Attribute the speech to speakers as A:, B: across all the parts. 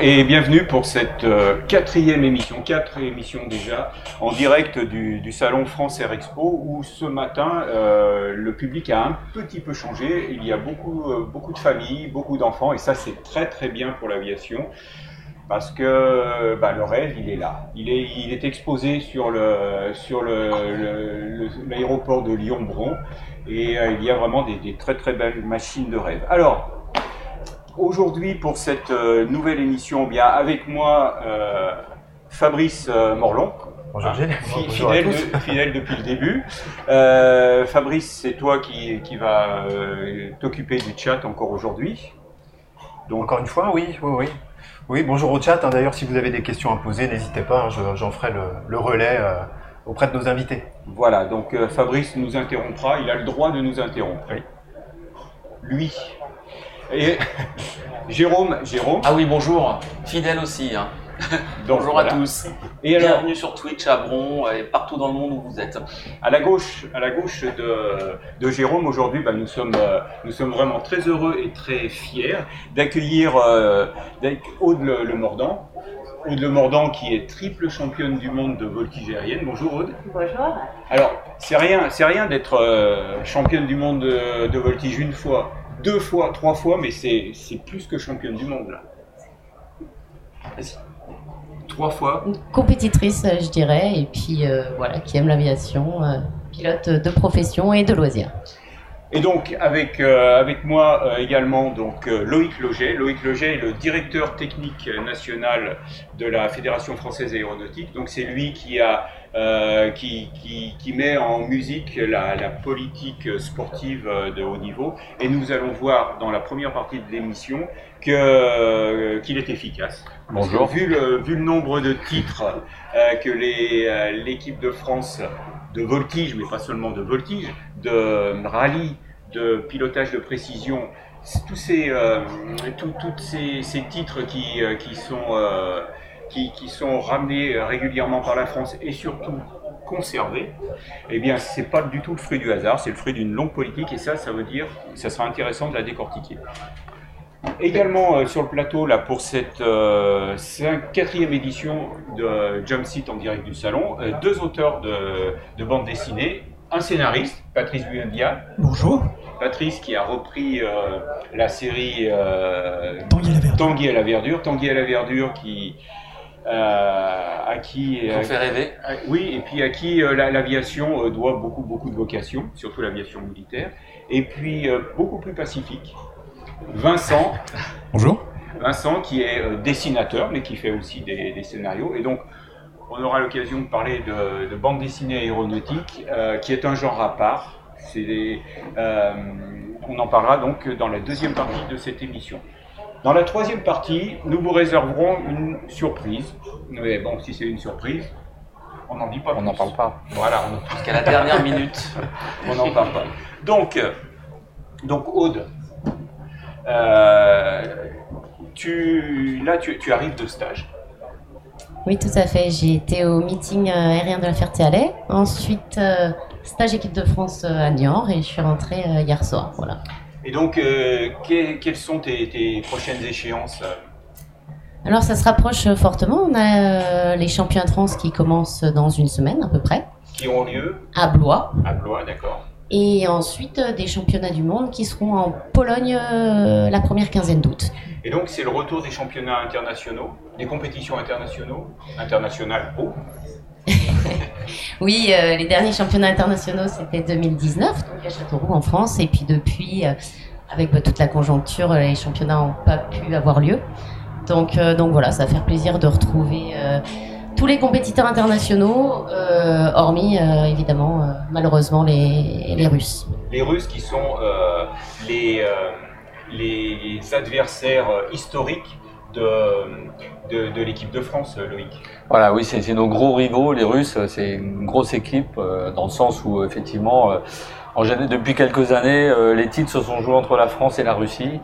A: Et bienvenue pour cette euh, quatrième émission, quatre émissions déjà, en direct du, salon France Air Expo, où ce matin euh, le public a un petit peu changé. Il y a beaucoup, euh, beaucoup de familles, beaucoup d'enfants, et ça c'est très très bien pour l'aviation. Parce que bah, le rêve, il est là. Il est, exposé sur l'aéroport de Lyon-Bron et il y a vraiment des, des très très belles machines de rêve. Alors, Aujourd'hui, pour cette euh, nouvelle émission, eh bien avec moi, euh, Fabrice euh, Morlon.
B: Bonjour,
A: ah, fidèle, de, fidèle, depuis le début. Euh, Fabrice, c'est toi qui, qui va euh, t'occuper du chat encore aujourd'hui.
B: Donc, encore une fois, oui, oui, oui. Oui, bonjour au chat. Hein. D'ailleurs, si vous avez des questions à poser, n'hésitez pas, hein. j'en ferai le, le relais auprès de nos invités.
A: Voilà, donc Fabrice nous interrompra, il a le droit de nous interrompre.
B: Oui.
A: Lui, et Jérôme, Jérôme.
C: Ah oui, bonjour. Fidèle aussi. Hein.
A: Donc,
C: bonjour
A: voilà.
C: à tous.
A: Et alors,
C: Bienvenue sur Twitch à Bron et partout dans le monde où vous êtes.
A: à la gauche, à la gauche de, de Jérôme, aujourd'hui, bah, nous, sommes, euh, nous sommes vraiment très heureux et très fiers d'accueillir euh, Aude Le, Le Mordant. Aude Le Mordant qui est triple championne du monde de voltige aérienne. Bonjour Aude.
D: Bonjour.
A: Alors, c'est rien, c'est rien d'être euh, championne du monde de, de voltige une fois, deux fois, trois fois, mais c'est plus que championne du monde là. Trois fois.
D: Une compétitrice, euh, je dirais, et puis euh, voilà, qui aime l'aviation, euh, pilote de profession et de loisirs.
A: Et donc avec euh, avec moi euh, également donc euh, Loïc Loget. Loïc Loget est le directeur technique national de la Fédération française aéronautique. Donc c'est lui qui a euh, qui, qui, qui met en musique la, la politique sportive de haut niveau. Et nous allons voir dans la première partie de l'émission que euh, qu'il est efficace.
B: Bonjour.
A: vu le vu le nombre de titres euh, que les euh, l'équipe de France de voltige, mais pas seulement de voltige, de rallye, de pilotage de précision, tous ces, tout- toutes ces, ces titres qui, qui, sont, qui, qui sont ramenés régulièrement par la France et surtout conservés, eh bien, c'est pas du tout le fruit du hasard, c'est le fruit d'une longue politique et ça, ça veut dire, ça sera intéressant de la décortiquer. Également euh, sur le plateau là pour cette euh, quatrième édition de Jump Seat en direct du salon, euh, deux auteurs de, de bande dessinée, un scénariste, Patrice Buendia,
E: Bonjour,
A: Patrice qui a repris euh, la série euh,
E: Tanguy à la verdure.
A: Tanguy à la verdure, Tanguy à la verdure qui euh, à qui
C: Vous fait rêver.
A: Oui, et puis à qui euh, la- l'aviation euh, doit beaucoup, beaucoup de vocation, surtout l'aviation militaire, et puis euh, beaucoup plus pacifique. Vincent,
E: Bonjour.
A: Vincent qui est euh, dessinateur, mais qui fait aussi des, des scénarios, et donc on aura l'occasion de parler de, de bande dessinée aéronautique, euh, qui est un genre à part. C'est des- euh, on en parlera donc dans la deuxième partie de cette émission. Dans la troisième partie, nous vous réserverons une surprise. Mais bon, si c'est une surprise, on n'en dit pas
B: On n'en parle pas.
A: Voilà, on
C: Jusqu'à la dernière minute.
A: on n'en parle pas. Donc, donc Aude, euh, tu, là, tu, tu arrives de stage.
D: Oui, tout à fait. J'ai été au meeting euh, aérien de la Ferté-Alais. Ensuite, euh, stage équipe de France à Niort et je suis rentrée euh, hier soir. Voilà.
A: Et donc, euh, que- quelles sont tes, tes prochaines échéances
D: Alors, ça se rapproche euh, fortement. On a euh, les championnats de France qui commencent dans une semaine à peu près
A: qui ont lieu?
D: À Blois.
A: à Blois, d'accord
D: Et ensuite, des championnats du monde qui seront en Pologne euh, la première quinzaine d'août.
A: Et donc, c'est le retour des championnats internationaux, des compétitions internationaux, internationales oh,
D: Oui, euh, les derniers championnats internationaux, c'était 2019, donc à Châteauroux en France. Et puis depuis, euh, avec bah, toute la conjoncture, euh, les championnats n'ont pas pu avoir lieu. Donc, donc voilà, ça va faire plaisir de retrouver tous les compétiteurs internationaux, hormis évidemment, malheureusement, les, les Russes.
A: les Russes qui sont les, les adversaires historiques de, de, l'équipe de France, Loïc.
F: Voilà, oui, c'est nos gros rivaux, les Russes. C'est une grosse équipe euh, dans le sens où effectivement, euh, depuis quelques années, euh, les titres se sont joués entre la France et la Russie.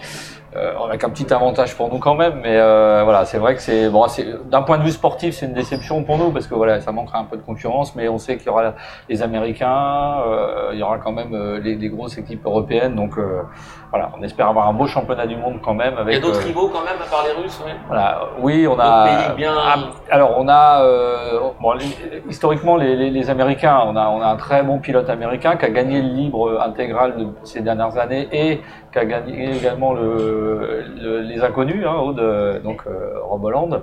F: Euh, avec un petit avantage pour nous quand même, mais euh, voilà, c'est vrai que c'est bon, d'un point de vue sportif, c'est une déception pour nous parce que voilà, ça manquera un peu de concurrence, mais on sait qu'il y aura les Américains, euh, il y aura quand même euh, les, les grosses équipes européennes, donc euh, voilà, on espère avoir un beau championnat du monde quand même
C: Il y
F: avec.
C: a d'autres
F: euh,
C: rivaux quand même à part les Russes, oui.
F: voilà, oui, on a.
C: bien-
F: Ah, alors on a, euh, bon, les- historiquement les, les- les Américains, on a, on a un très bon pilote américain qui a gagné le libre intégral de ces dernières années et qui a gagné également le, le- les inconnus, hein, Aude, donc euh, Rob Holland.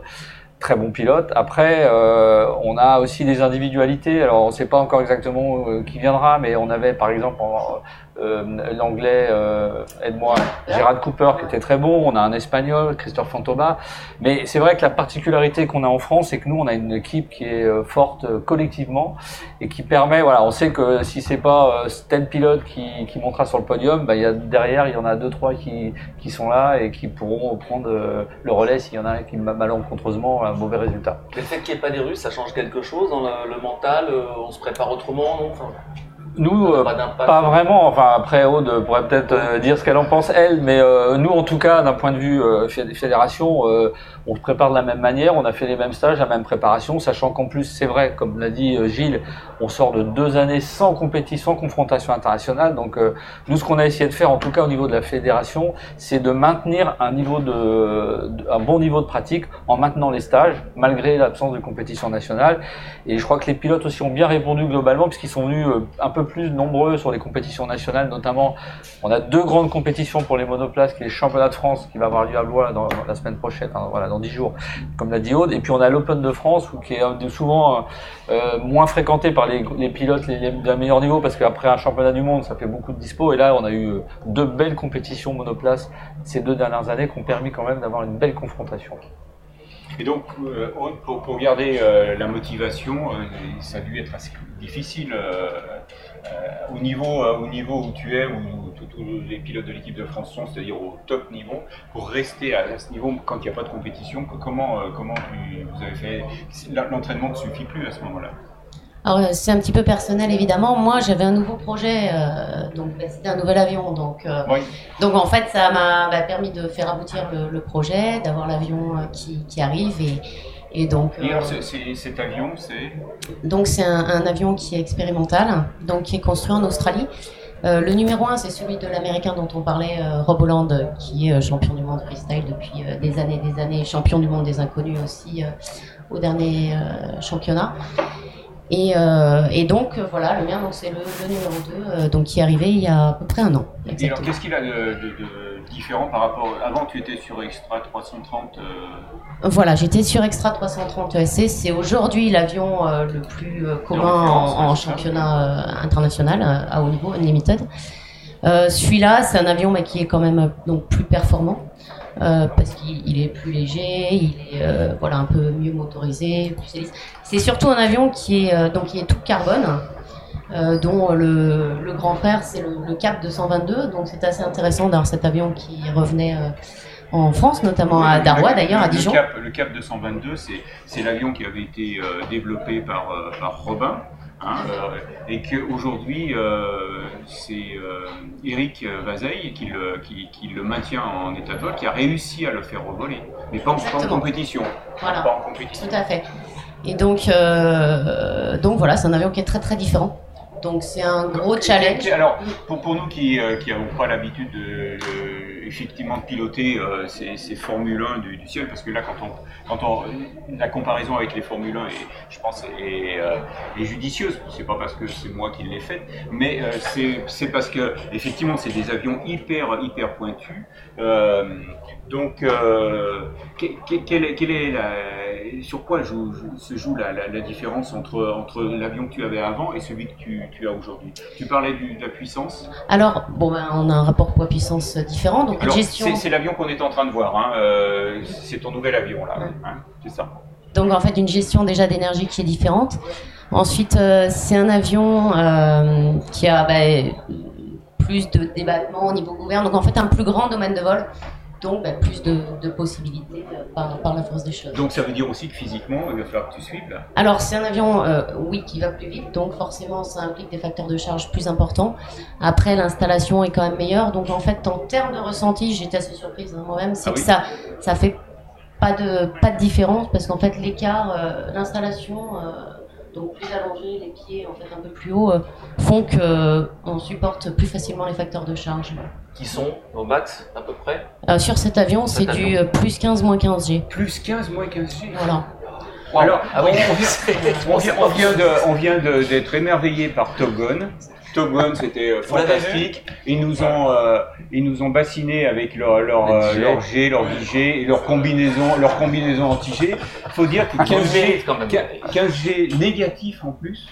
F: Très bon pilote. Après, euh, on a aussi des individualités. Alors, on ne sait pas encore exactement euh, qui viendra, mais on avait par exemple en- euh, l'anglais, euh, aide-moi, Gérard Cooper qui était très bon. On a un espagnol, Christophe Fantoma. Mais c'est vrai que la particularité qu'on a en France, c'est que nous, on a une équipe qui est euh, forte euh, collectivement et qui permet, voilà, on sait que si c'est pas tel pilote qui, qui montera sur le podium, bah, y a, derrière, il y en a deux, trois qui, qui sont là et qui pourront prendre le relais s'il y en a un qui malencontreusement a un mauvais résultat.
C: Le fait qu'il n'y ait pas des Russes, ça change quelque chose dans le, mental On se prépare autrement,
F: Nous, euh,
C: pas
F: vraiment. Enfin, après, Aude pourrait peut-être euh, dire ce qu'elle en pense, elle. Mais euh, nous, en tout cas, d'un point de vue euh, fé- fédération, euh, on se prépare de la même manière. On a fait les mêmes stages, la même préparation, sachant qu'en plus, c'est vrai, comme l'a dit euh, Gilles, on sort de deux années sans compétition, sans confrontation internationale. Donc, euh, nous, ce qu'on a essayé de faire, en tout cas au niveau de la fédération, c'est de maintenir un niveau de, un bon niveau de pratique en maintenant les stages, malgré l'absence de compétition nationale. Et je crois que les pilotes aussi ont bien répondu globalement, puisqu'ils sont venus euh, un peu plus nombreux sur les compétitions nationales, notamment on a deux grandes compétitions pour les monoplaces, qui est le championnat de France, qui va avoir lieu à Blois dans, la semaine prochaine, hein, dans dix jours, comme l'a dit Aude, et puis on a l'Open de France, qui est euh, souvent euh, moins fréquenté par les, les pilotes d'un meilleur niveau, parce qu'après un championnat du monde, ça fait beaucoup de dispo, et là on a eu euh, deux belles compétitions monoplaces ces deux dernières années, qui ont permis quand même d'avoir une belle confrontation.
A: Et donc, euh, pour, pour garder euh, la motivation, euh, ça a dû être assez difficile euh, euh, au, niveau, euh, au niveau où tu es, où tous les pilotes de l'équipe de France sont, c'est-à-dire au top niveau, pour rester à, ce niveau quand il n'y a pas de compétition. Comment, euh, comment tu- vous avez fait L'entraînement ne suffit plus à ce moment-là?
D: Alors, euh, c'est un petit peu personnel, évidemment. Moi, j'avais un nouveau projet, euh, donc bah, c'était un nouvel avion. Donc, euh,
A: Oui.
D: donc en fait, ça m'a bah, permis de faire aboutir le, le projet, d'avoir l'avion euh, qui, qui arrive. Et, et donc,
A: Et
D: euh,
A: alors, c'est- cet avion, c'est
D: donc c'est un, un avion qui est expérimental, donc qui est construit en Australie. Euh, le numéro un, c'est celui de l'américain dont on parlait, euh, Rob Holland, euh, qui est euh, champion du monde freestyle depuis euh, des années et des années, champion du monde des inconnus aussi euh, au dernier euh, championnat. Et, euh, et donc euh, voilà, le mien, donc c'est le, le numéro 2, euh, donc qui est arrivé il y a à peu près un an.
A: Et alors, qu'est-ce qu'il a de, de- de différent par rapport. Avant, tu étais sur Extra 330. euh,
D: Voilà, j'étais sur Extra 330 ESC. C'est aujourd'hui l'avion le plus commun en, championnat international à haut niveau, Unlimited. Celui-là, c'est un avion mais qui est quand même donc plus performant euh, parce qu'il il est plus léger, il est euh, voilà un peu mieux motorisé. C'est surtout un avion qui est euh, donc qui est tout carbone. dont le, le grand frère c'est le, le Cap 222 donc c'est assez intéressant d'avoir cet avion qui revenait en France notamment à
A: le-
D: d'ailleurs à
A: le
D: Dijon
A: Cap, le Cap 222, c'est l'avion qui avait été développé par, par Robin. Hein, euh, et qu'aujourd'hui, euh, c'est euh, Eric Vazeille qui le, qui, qui le maintient en état de vol, qui a réussi à le faire revoler, mais pas en, pas en
D: Exactement.
A: compétition.
D: Voilà.
A: Pas en compétition.
D: Tout à fait. Et donc, euh, donc voilà, c'est un avion qui est très très différent. Donc c'est un gros challenge.
A: Alors, pour, pour nous qui n'avons pas l'habitude de, de- effectivement de piloter euh, ces, ces Formule 1 du, ciel, parce que là, quand on, quand on, la comparaison avec les Formule 1, est, je pense, est, euh, est judicieuse. C'est pas parce que c'est moi qui l'ai faite, mais euh, c'est parce que effectivement, c'est des avions hyper hyper pointus. Euh, donc, euh, quelle est, quelle est la, sur quoi joue- se joue la, la- la différence entre, entre l'avion que tu avais avant et celui que tu, tu as aujourd'hui? Tu parlais du- de la puissance?
D: Alors, bon, ben, on a un rapport poids-puissance différent. Donc,
A: Alors,
D: gestion.
A: c'est, l'avion qu'on est en train de voir. hein, euh, c'est ton nouvel avion là.
D: Ouais.
A: hein, c'est ça.
D: Donc, en fait, une gestion déjà d'énergie qui est différente. Ensuite, euh, c'est un avion euh, qui a ben, plus de débattement au niveau gouverne. Donc, en fait, un plus grand domaine de vol. donc bah, plus de, de possibilités par, par la force des choses.
A: Donc ça veut dire aussi que physiquement, il va falloir que tu suives là.
D: Alors c'est un avion, euh, oui, qui va plus vite, donc forcément ça implique des facteurs de charge plus importants. Après l'installation est quand même meilleure, donc en fait en termes de ressenti, j'étais assez surprise hein, moi-même, c'est
A: Ah
D: que
A: oui.
D: ça, ça fait pas de pas de différence parce qu'en fait l'écart, euh, l'installation, euh, donc plus allongé, les pieds en fait un peu plus haut, euh, font que euh, on supporte plus facilement les facteurs de charge.
C: Qui sont au max, à peu près
D: Euh, sur cet avion, c'est du euh, plus 15 moins 15 G.
A: Plus 15, moins 15 G.
D: Voilà.
C: Waouh.
A: Alors,
C: ah oui,
A: on vient- On vient, on vient de- on vient de- d'être émerveillé par Top Gun. Top Gun, c'était euh, fantastique. Ils nous ont, euh, ils nous ont bassinés avec leur, leur, euh,
F: G.
A: leur G, leur 10G, et leur combinaison, leur combinaison anti-G. faut dire que
C: Ah, qu'on
A: 15
C: le mérite
A: G,
C: quand même.
A: 15 G négatif en plus.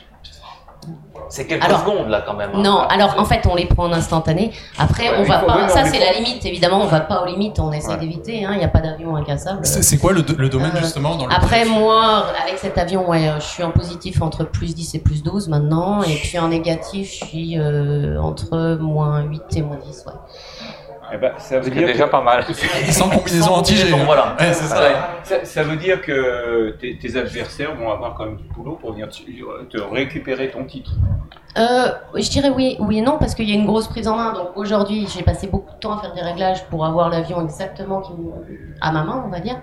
C: C'est quelques
D: Alors-
C: secondes là quand même. hein.
D: Non, alors en fait, on les prend en instantané. Après,
A: Ouais,
D: on va
A: faut-
D: pas.
A: oui,
D: ça, c'est la limite. Évidemment, on va pas aux limites. On essaie
A: Ouais.
D: d'éviter. hein, Il n'y a pas d'avion incassable.
E: C'est quoi le, do- le domaine
D: Euh,
E: justement dans le
D: Après, moi, avec cet avion, ouais, euh, je suis en positif entre plus 10 et plus 12 maintenant. Et puis en négatif, je suis euh, entre moins 8 et moins 10. Ouais.
A: Eh ben, ça veut dire
F: déjà
A: que-
F: pas mal.
E: Et sans combinaison anti-G. hein.
C: voilà.
E: Ouais, ça.
C: Ouais.
A: ça, ça veut dire que tes, tes adversaires vont avoir quand même du boulot pour venir te, te récupérer ton titre.
D: Euh, je dirais oui, oui et non, parce qu'il y a une grosse prise en main. Donc aujourd'hui, j'ai passé beaucoup de temps à faire des réglages pour avoir l'avion exactement à ma main, on va dire.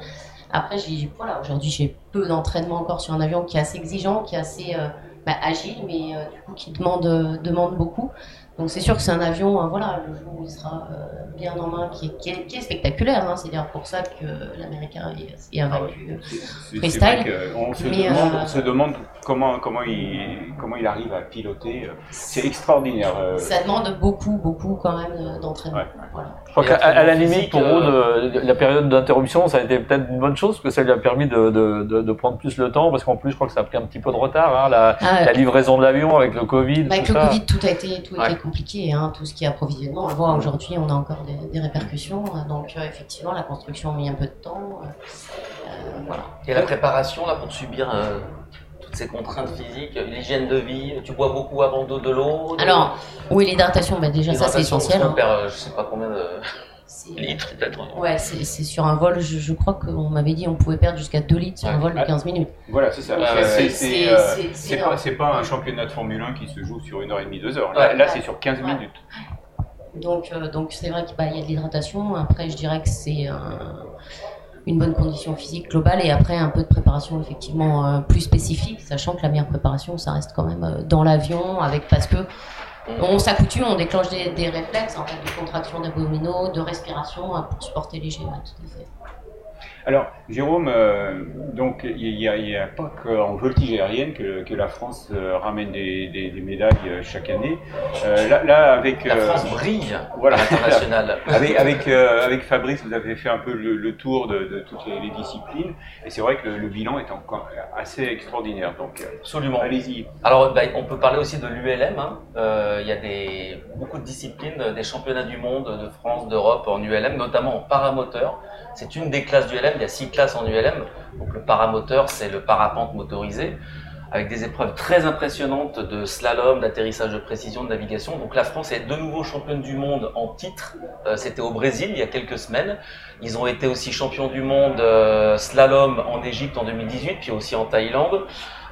D: Après, j'ai, voilà, aujourd'hui, j'ai peu d'entraînement encore sur un avion qui est assez exigeant, qui est assez euh, bah, agile, mais euh, du coup qui demande, demande beaucoup. Donc c'est sûr que c'est un avion, euh, voilà, le jour où il sera euh, bien en main, qui est, qui est, qui est spectaculaire. hein. c'est d'ailleurs pour ça que l'Américain est, est invaincu.
A: C'est-
D: Freestyle.
A: Qu'on se,
D: Mais,
A: demande,
D: euh,
A: on se demande comment, comment, il, comment il arrive à piloter. C'est extraordinaire.
D: Ça demande beaucoup, beaucoup quand même d'entraînement.
A: Ouais.
D: Voilà.
F: Je crois qu'à à la limite, pour
C: euh,
F: de- la période d'interruption, ça a été peut-être une bonne chose, parce que ça lui a permis de, de, de, de prendre plus le temps, parce qu'en plus, je crois que ça a pris un petit peu de retard, hein, la,
D: Ah,
F: la livraison de l'avion avec le Covid,
D: Bah, avec
F: tout
D: le
F: ça.
D: Covid, tout a été, tout a
F: Ouais.
D: été compliqué, hein, tout ce qui est approvisionnement. On voit aujourd'hui, on a encore des, des répercussions. euh, Donc, euh, effectivement, la construction a mis un peu de temps. euh, euh, voilà.
C: Et la préparation là pour subir euh, toutes ces contraintes physiques, l'hygiène de vie, tu bois beaucoup avant de, de l'eau de-
D: Alors, oui, l'hydratation, bah, déjà, ça, c'est essentiel.
C: qu'on
D: hein.
C: perd, euh, je sais pas combien de litres peut-être.
D: Ouais, c'est c'est sur un vol, je, je crois qu'on m'avait dit on pouvait perdre jusqu'à 2 litres sur un vol de
A: Ah.
D: 15 minutes.
A: Voilà, c'est ça. C'est-
C: ouais,
A: c'est-
D: ouais.
A: c'est,
D: C'est- c'est-
A: c'est
D: c'est
A: pas,
D: énorme.
A: c'est pas un championnat de Formule 1 qui se joue sur une heure et demie, deux heures. Là,
C: Ouais.
A: là, c'est sur 15
D: Ouais.
A: minutes.
D: Donc, euh, donc c'est vrai qu'il bah, il y a de l'hydratation. Après, je dirais que c'est un- une bonne condition physique globale et après un peu de préparation effectivement euh, plus spécifique, sachant que la meilleure préparation, ça reste quand même euh, dans l'avion, avec parce que on s'accoutume, on déclenche des, réflexes en fait, de contraction d'abdominaux, de respiration euh, pour supporter. Ouais, tout à fait.
A: Alors, Jérôme, euh, donc il n'y a, a pas qu'en voltige aérienne que, que la France euh, ramène des, des- des médailles euh, chaque année. Euh, là, là, avec
C: La France brille
A: voilà,
C: à l'international.
A: avec avec, avec Fabrice, vous avez fait un peu le, le tour de, de toutes les, les disciplines, et c'est vrai que le, le bilan est encore assez extraordinaire. Donc,
C: Absolument.
A: allez-y.
C: Alors, bah, on peut parler aussi de l'ULM. hein. Il y a des, beaucoup de disciplines, des championnats du monde, de France, d'Europe en ULM, notamment en paramoteur. C'est une des classes du Il y a six classes en ULM. Donc, le paramoteur, c'est le parapente motorisé, avec des épreuves très impressionnantes de slalom, d'atterrissage de précision, de navigation. Donc, la France est de nouveau championne du monde en titre. Euh, C'était au Brésil il y a quelques semaines. Ils ont été aussi champions du monde euh, slalom en Égypte en 2018, puis aussi en Thaïlande.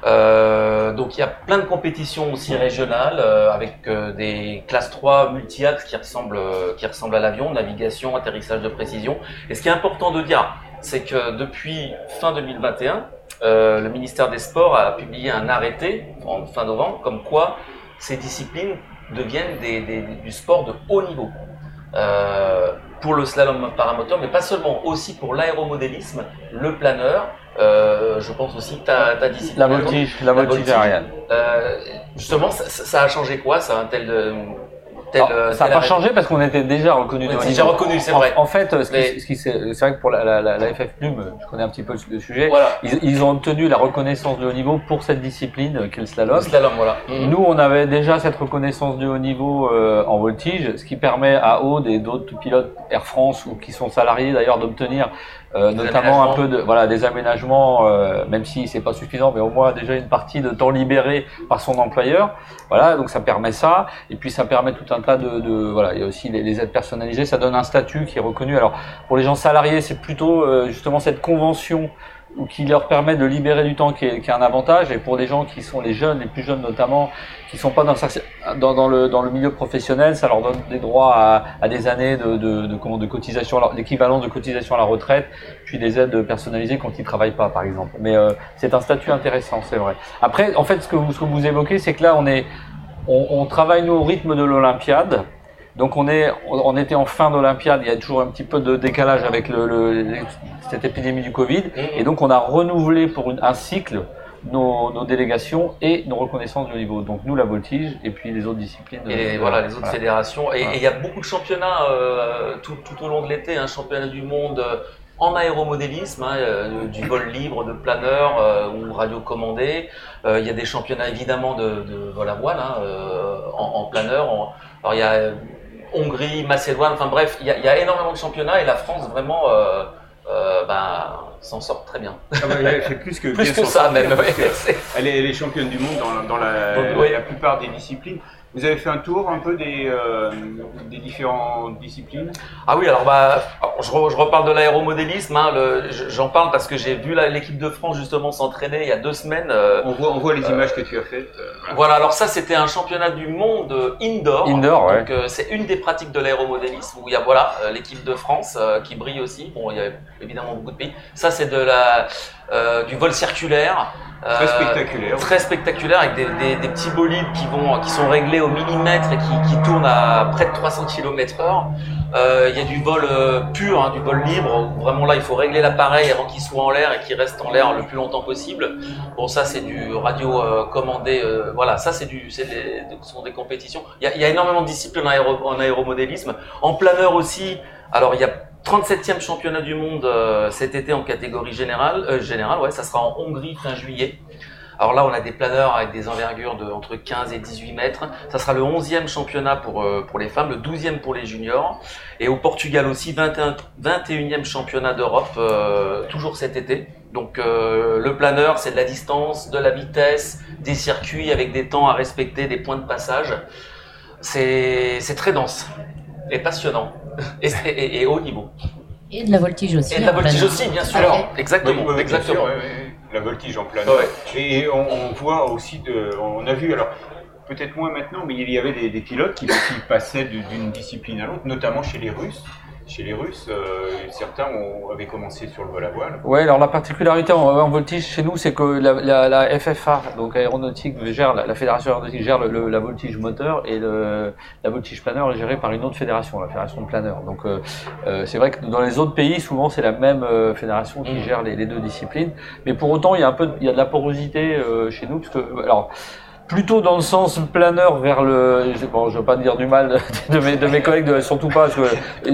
C: Euh, donc il y a plein de compétitions aussi régionales avec des classes 3 multi-axes qui ressemblent, qui ressemblent à l'avion, navigation, atterrissage de précision. Et ce qui est important de dire, c'est que depuis fin 2021, euh, le ministère des Sports a publié un arrêté en fin novembre comme quoi ces disciplines deviennent des, des- du sport de haut niveau. Euh, pour le slalom paramoteur, mais pas seulement, aussi pour l'aéromodélisme, le planeur, euh, je pense aussi que ta, ta discipline.
F: La voltige, la voltige aérienne.
C: Justement, ça, a changé quoi, ça, un tel, tel,
F: Alors,
C: euh,
F: ça n'a pas changé parce qu'on était déjà reconnu
C: c'est déjà reconnu, c'est
F: En-
C: vrai.
F: En, fait, ce qui-
C: Mais-
F: ce qui c'est vrai que pour la, la, la, la FF Plume, je connais un petit peu le sujet,
C: Voilà,
F: ils, ils ont obtenu la reconnaissance de haut niveau pour cette discipline euh, qu'est le slalom.
C: le slalom, voilà. Mhm.
F: Nous, on avait déjà cette reconnaissance de haut niveau euh, en voltige, ce qui permet à Aude et d'autres pilotes Air France ou qui sont salariés d'ailleurs d'obtenir euh, notamment un peu de voilà des aménagements, euh, même si c'est pas suffisant, mais au moins déjà une partie de temps libéré par son employeur. Voilà, donc ça permet ça, et puis ça permet tout un tas de, de- voilà, il y a aussi les, les aides personnalisées. Ça donne un statut qui est reconnu. Alors pour les gens salariés, c'est plutôt euh, justement cette convention qui leur permet de libérer du temps qui est, qui est un avantage. Et pour les gens qui sont les jeunes, les plus jeunes notamment, qui sont pas dans, dans, le, dans le milieu professionnel, ça leur donne des droits à, à des années de, de, de, comment, de cotisation, l'équivalent de cotisation à la retraite, puis des aides personnalisées quand ils travaillent pas, par exemple. Mais euh, c'est un statut intéressant, c'est vrai. Après, en fait, ce que vous, ce que vous évoquez, c'est que là, on est, on, on travaille nous au rythme de l'Olympiade. Donc on est, on était en fin d'Olympiade, il y a toujours un petit peu de décalage avec le, le- le- cette épidémie du Covid, et donc on a renouvelé pour une- un cycle nos, nos délégations et nos reconnaissances de niveau. Donc nous la voltige et puis les autres disciplines.
C: Et
F: euh,
C: voilà, les autres
F: voilà.
C: fédérations. Et
F: Voilà.
C: il y a beaucoup de championnats euh, tout, tout au long de l'été, un championnat du monde euh, en aéromodélisme, hein, euh, du vol libre, de planeur euh, ou radiocommandé. Euh, il y a des championnats évidemment de, de vol à voile hein, euh, en, en planeur. En- alors il y a Hongrie, Macédoine, enfin bref, il y, a, il y a énormément de championnats et la France vraiment euh, euh, ben, s'en sort très bien.
A: Ah bah, elle fait plus que,
C: Plus
A: bien
C: que
A: s'en
C: ça
A: sortir,
C: même. ouais.
A: Elle est, elle est championne du monde dans, dans la,
C: Donc, oui.
A: la plupart des disciplines. Vous avez fait un tour un peu des, euh, des différentes disciplines?
C: Ah oui, alors bah, je, re- je reparle de l'aéromodélisme. Hein, J'en parle parce que j'ai vu l'équipe de France justement s'entraîner il y a deux semaines. euh,
A: on voit, on voit les images que tu as faites. euh, voilà.
C: Voilà, alors ça c'était un championnat du monde euh, indoor.
F: Indoor, ouais.
C: Donc euh, c'est une des pratiques de l'aéromodélisme où il y a voilà euh, l'équipe de France euh, qui brille aussi. Bon, il y a évidemment beaucoup de pays. Ça c'est de la euh, du vol circulaire.
A: Très
C: euh,
A: spectaculaire.
C: Très spectaculaire avec des, des- des petits bolides qui vont qui sont réglés au millimètre et qui, qui tournent à près de 300 km heure. Euh, Il y a du vol pur, hein, du vol libre. Où vraiment là il faut régler l'appareil avant qu'il soit en l'air et qu'il reste en l'air le plus longtemps possible. Bon, ça, c'est du radio commandé. euh, voilà, ça, c'est du, c'est des, ce sont des compétitions. Il y a, il y a énormément de disciplines en, aéro, en aéromodélisme. En planeur aussi. Alors, il y a 37e championnat du monde euh, cet été en catégorie générale. Euh, générale, ouais, ça sera en Hongrie fin juillet. Alors là, on a des planeurs avec des envergures de entre 15 et 18 mètres. Ça sera le 11e championnat pour, euh, pour les femmes, le 12e pour les juniors. Et au Portugal aussi, 21, 21e championnat d'Europe, euh, toujours cet été. Donc le planeur, c'est de la distance, de la vitesse, des circuits avec des temps à respecter, des points de passage. C'est c'est très dense et passionnant et, et- et haut niveau.
D: Et de la voltige aussi.
C: Et de la voltige aussi, bien sûr.
D: Alors,
C: exactement,
A: Oui, oui, bien
C: exactement.
A: sûr, ouais, La voltige en plein.
C: Ouais.
A: Et on, on voit aussi, de, on a vu, alors peut-être moins maintenant, mais il y avait des, des pilotes qui, qui passaient d'une discipline à l'autre, notamment chez les Russes. Chez les Russes, euh, certains ont, avaient commencé sur le vol à voile.
F: Ouais, alors la particularité en, en voltige chez nous, c'est que la, la, la FFA, donc aéronautique, gère la, la fédération aéronautique gère le, le- la voltige moteur et le, la voltige planeur est gérée par une autre fédération, la fédération de planeur. Donc euh, euh, c'est vrai que dans les autres pays, souvent c'est la même euh, fédération qui
C: Mhm.
F: gère les, les deux disciplines. Mais pour autant, il y a un peu, de- il y a de la porosité euh, chez nous, parce que alors plutôt dans le sens planeur vers le. Bon, je veux pas dire du mal de, mes, de mes collègues, de- surtout pas, parce que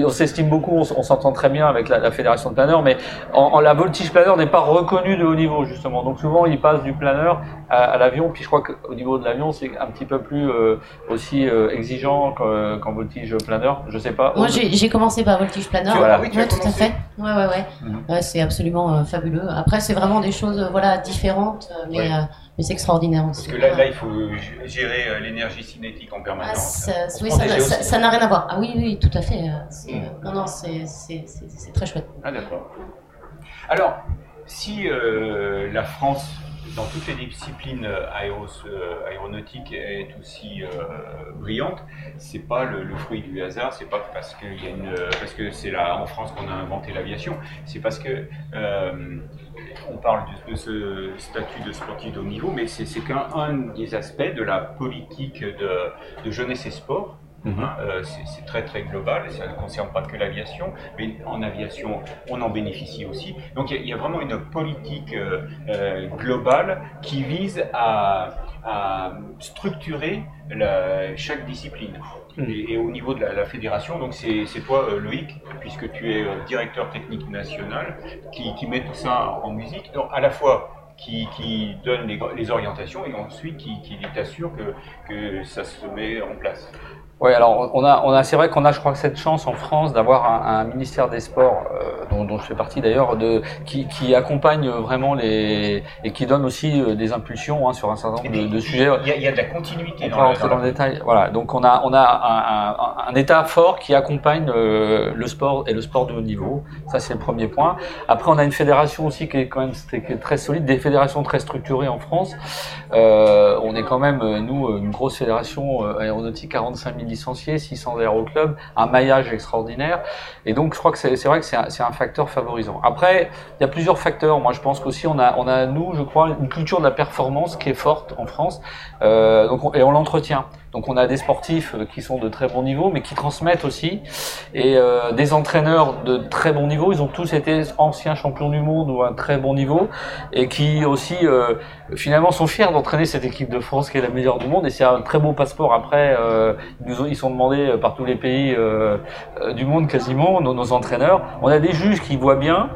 F: on s'estime beaucoup, on, s'entend très bien avec la, la fédération de planeurs, mais en, en- la voltige planeur n'est pas reconnue de haut niveau justement. Donc souvent, ils passent du planeur à, à l'avion. Puis je crois qu'au niveau de l'avion, c'est un petit peu plus euh, aussi euh, exigeant qu'en qu'en voltige planeur. Je sais pas.
D: Moi, j'ai j'ai commencé par voltige planeur.
F: Voilà.
A: ah oui,
D: Ouais, tout à fait. Ouais, ouais, ouais.
F: Mhm.
D: Ouais, c'est absolument euh, fabuleux. Après, c'est vraiment des choses, euh, voilà, différentes, mais,
A: Ouais.
D: euh, mais c'est extraordinaire
A: Parce
D: aussi.
A: que là, il faut gérer euh, l'énergie cinétique en
D: Ah,
A: permanence.
D: ça,
C: se
D: oui, ça n'a- ça- ça rien à voir. Ah oui, oui, tout à fait. c'est-
A: Mm.
D: Non, non, c'est c'est- c'est- c'est très chouette.
A: Ah d'accord. Alors, si euh, la France, dans toutes les disciplines euh, euh, aéronautiques, est aussi euh, brillante, c'est pas le, fruit du hasard, c'est pas parce parce que c'est là en France qu'on a inventé l'aviation, c'est parce que euh, on parle de, ce statut de sportif de haut niveau, mais c'est qu'un un des aspects de la politique de, de jeunesse et sport.
F: Mhm.
A: Hein, euh, c'est très très global, ça ne concerne pas que l'aviation, mais en aviation on en bénéficie aussi. Donc il y a- il y, a vraiment une politique euh, euh, globale qui vise à, à structurer la- chaque discipline.
F: Mhm.
A: Et, et au niveau de la, la fédération, donc c'est toi Loïc, puisque tu es directeur technique national, qui, qui met tout ça en musique, donc à la fois qui, qui donne les, les orientations et ensuite qui, qui t'assure que, que ça se met en place.
F: Oui, alors on a, on a, c'est vrai qu'on a, je crois, cette chance en France d'avoir un, un ministère des Sports, euh, dont, dont je fais partie d'ailleurs, de qui, qui accompagne vraiment les et qui donne aussi euh, des impulsions hein, sur un certain nombre de, de sujets.
A: Il y, a, il y a de la continuité
F: On
A: dans
F: rentrer
A: dans
F: le détail. Voilà, donc on a, on a un, un- un État fort qui accompagne euh, le sport et le sport de haut niveau. Ça, c'est le premier point. Après, on a une fédération aussi qui est quand même qui est très solide, des fédérations très structurées en France. Euh, on est quand même, euh, nous, une grosse fédération euh, aéronautique, 45 000 licenciés, 600 aéroclubs, un maillage extraordinaire. Et donc, je crois que c'est vrai que c'est un, facteur favorisant. Après, il y a plusieurs facteurs. Moi, je pense qu'aussi, on a, on a, nous, je crois, une culture de la performance qui est forte en France. Euh, donc on- et on l'entretient. Donc on a des sportifs euh, qui sont de très bon niveau, mais qui transmettent aussi, et euh, des entraîneurs de très bon niveau. Ils ont tous été anciens champions du monde ou un très bon niveau, et qui aussi euh, finalement sont fiers d'entraîner cette équipe de France qui est la meilleure du monde. Et c'est un très beau passeport. Après, euh, ils, sont demandés euh, par tous les pays euh, du monde quasiment, nos, nos entraîneurs. On a des juges qui voient bien,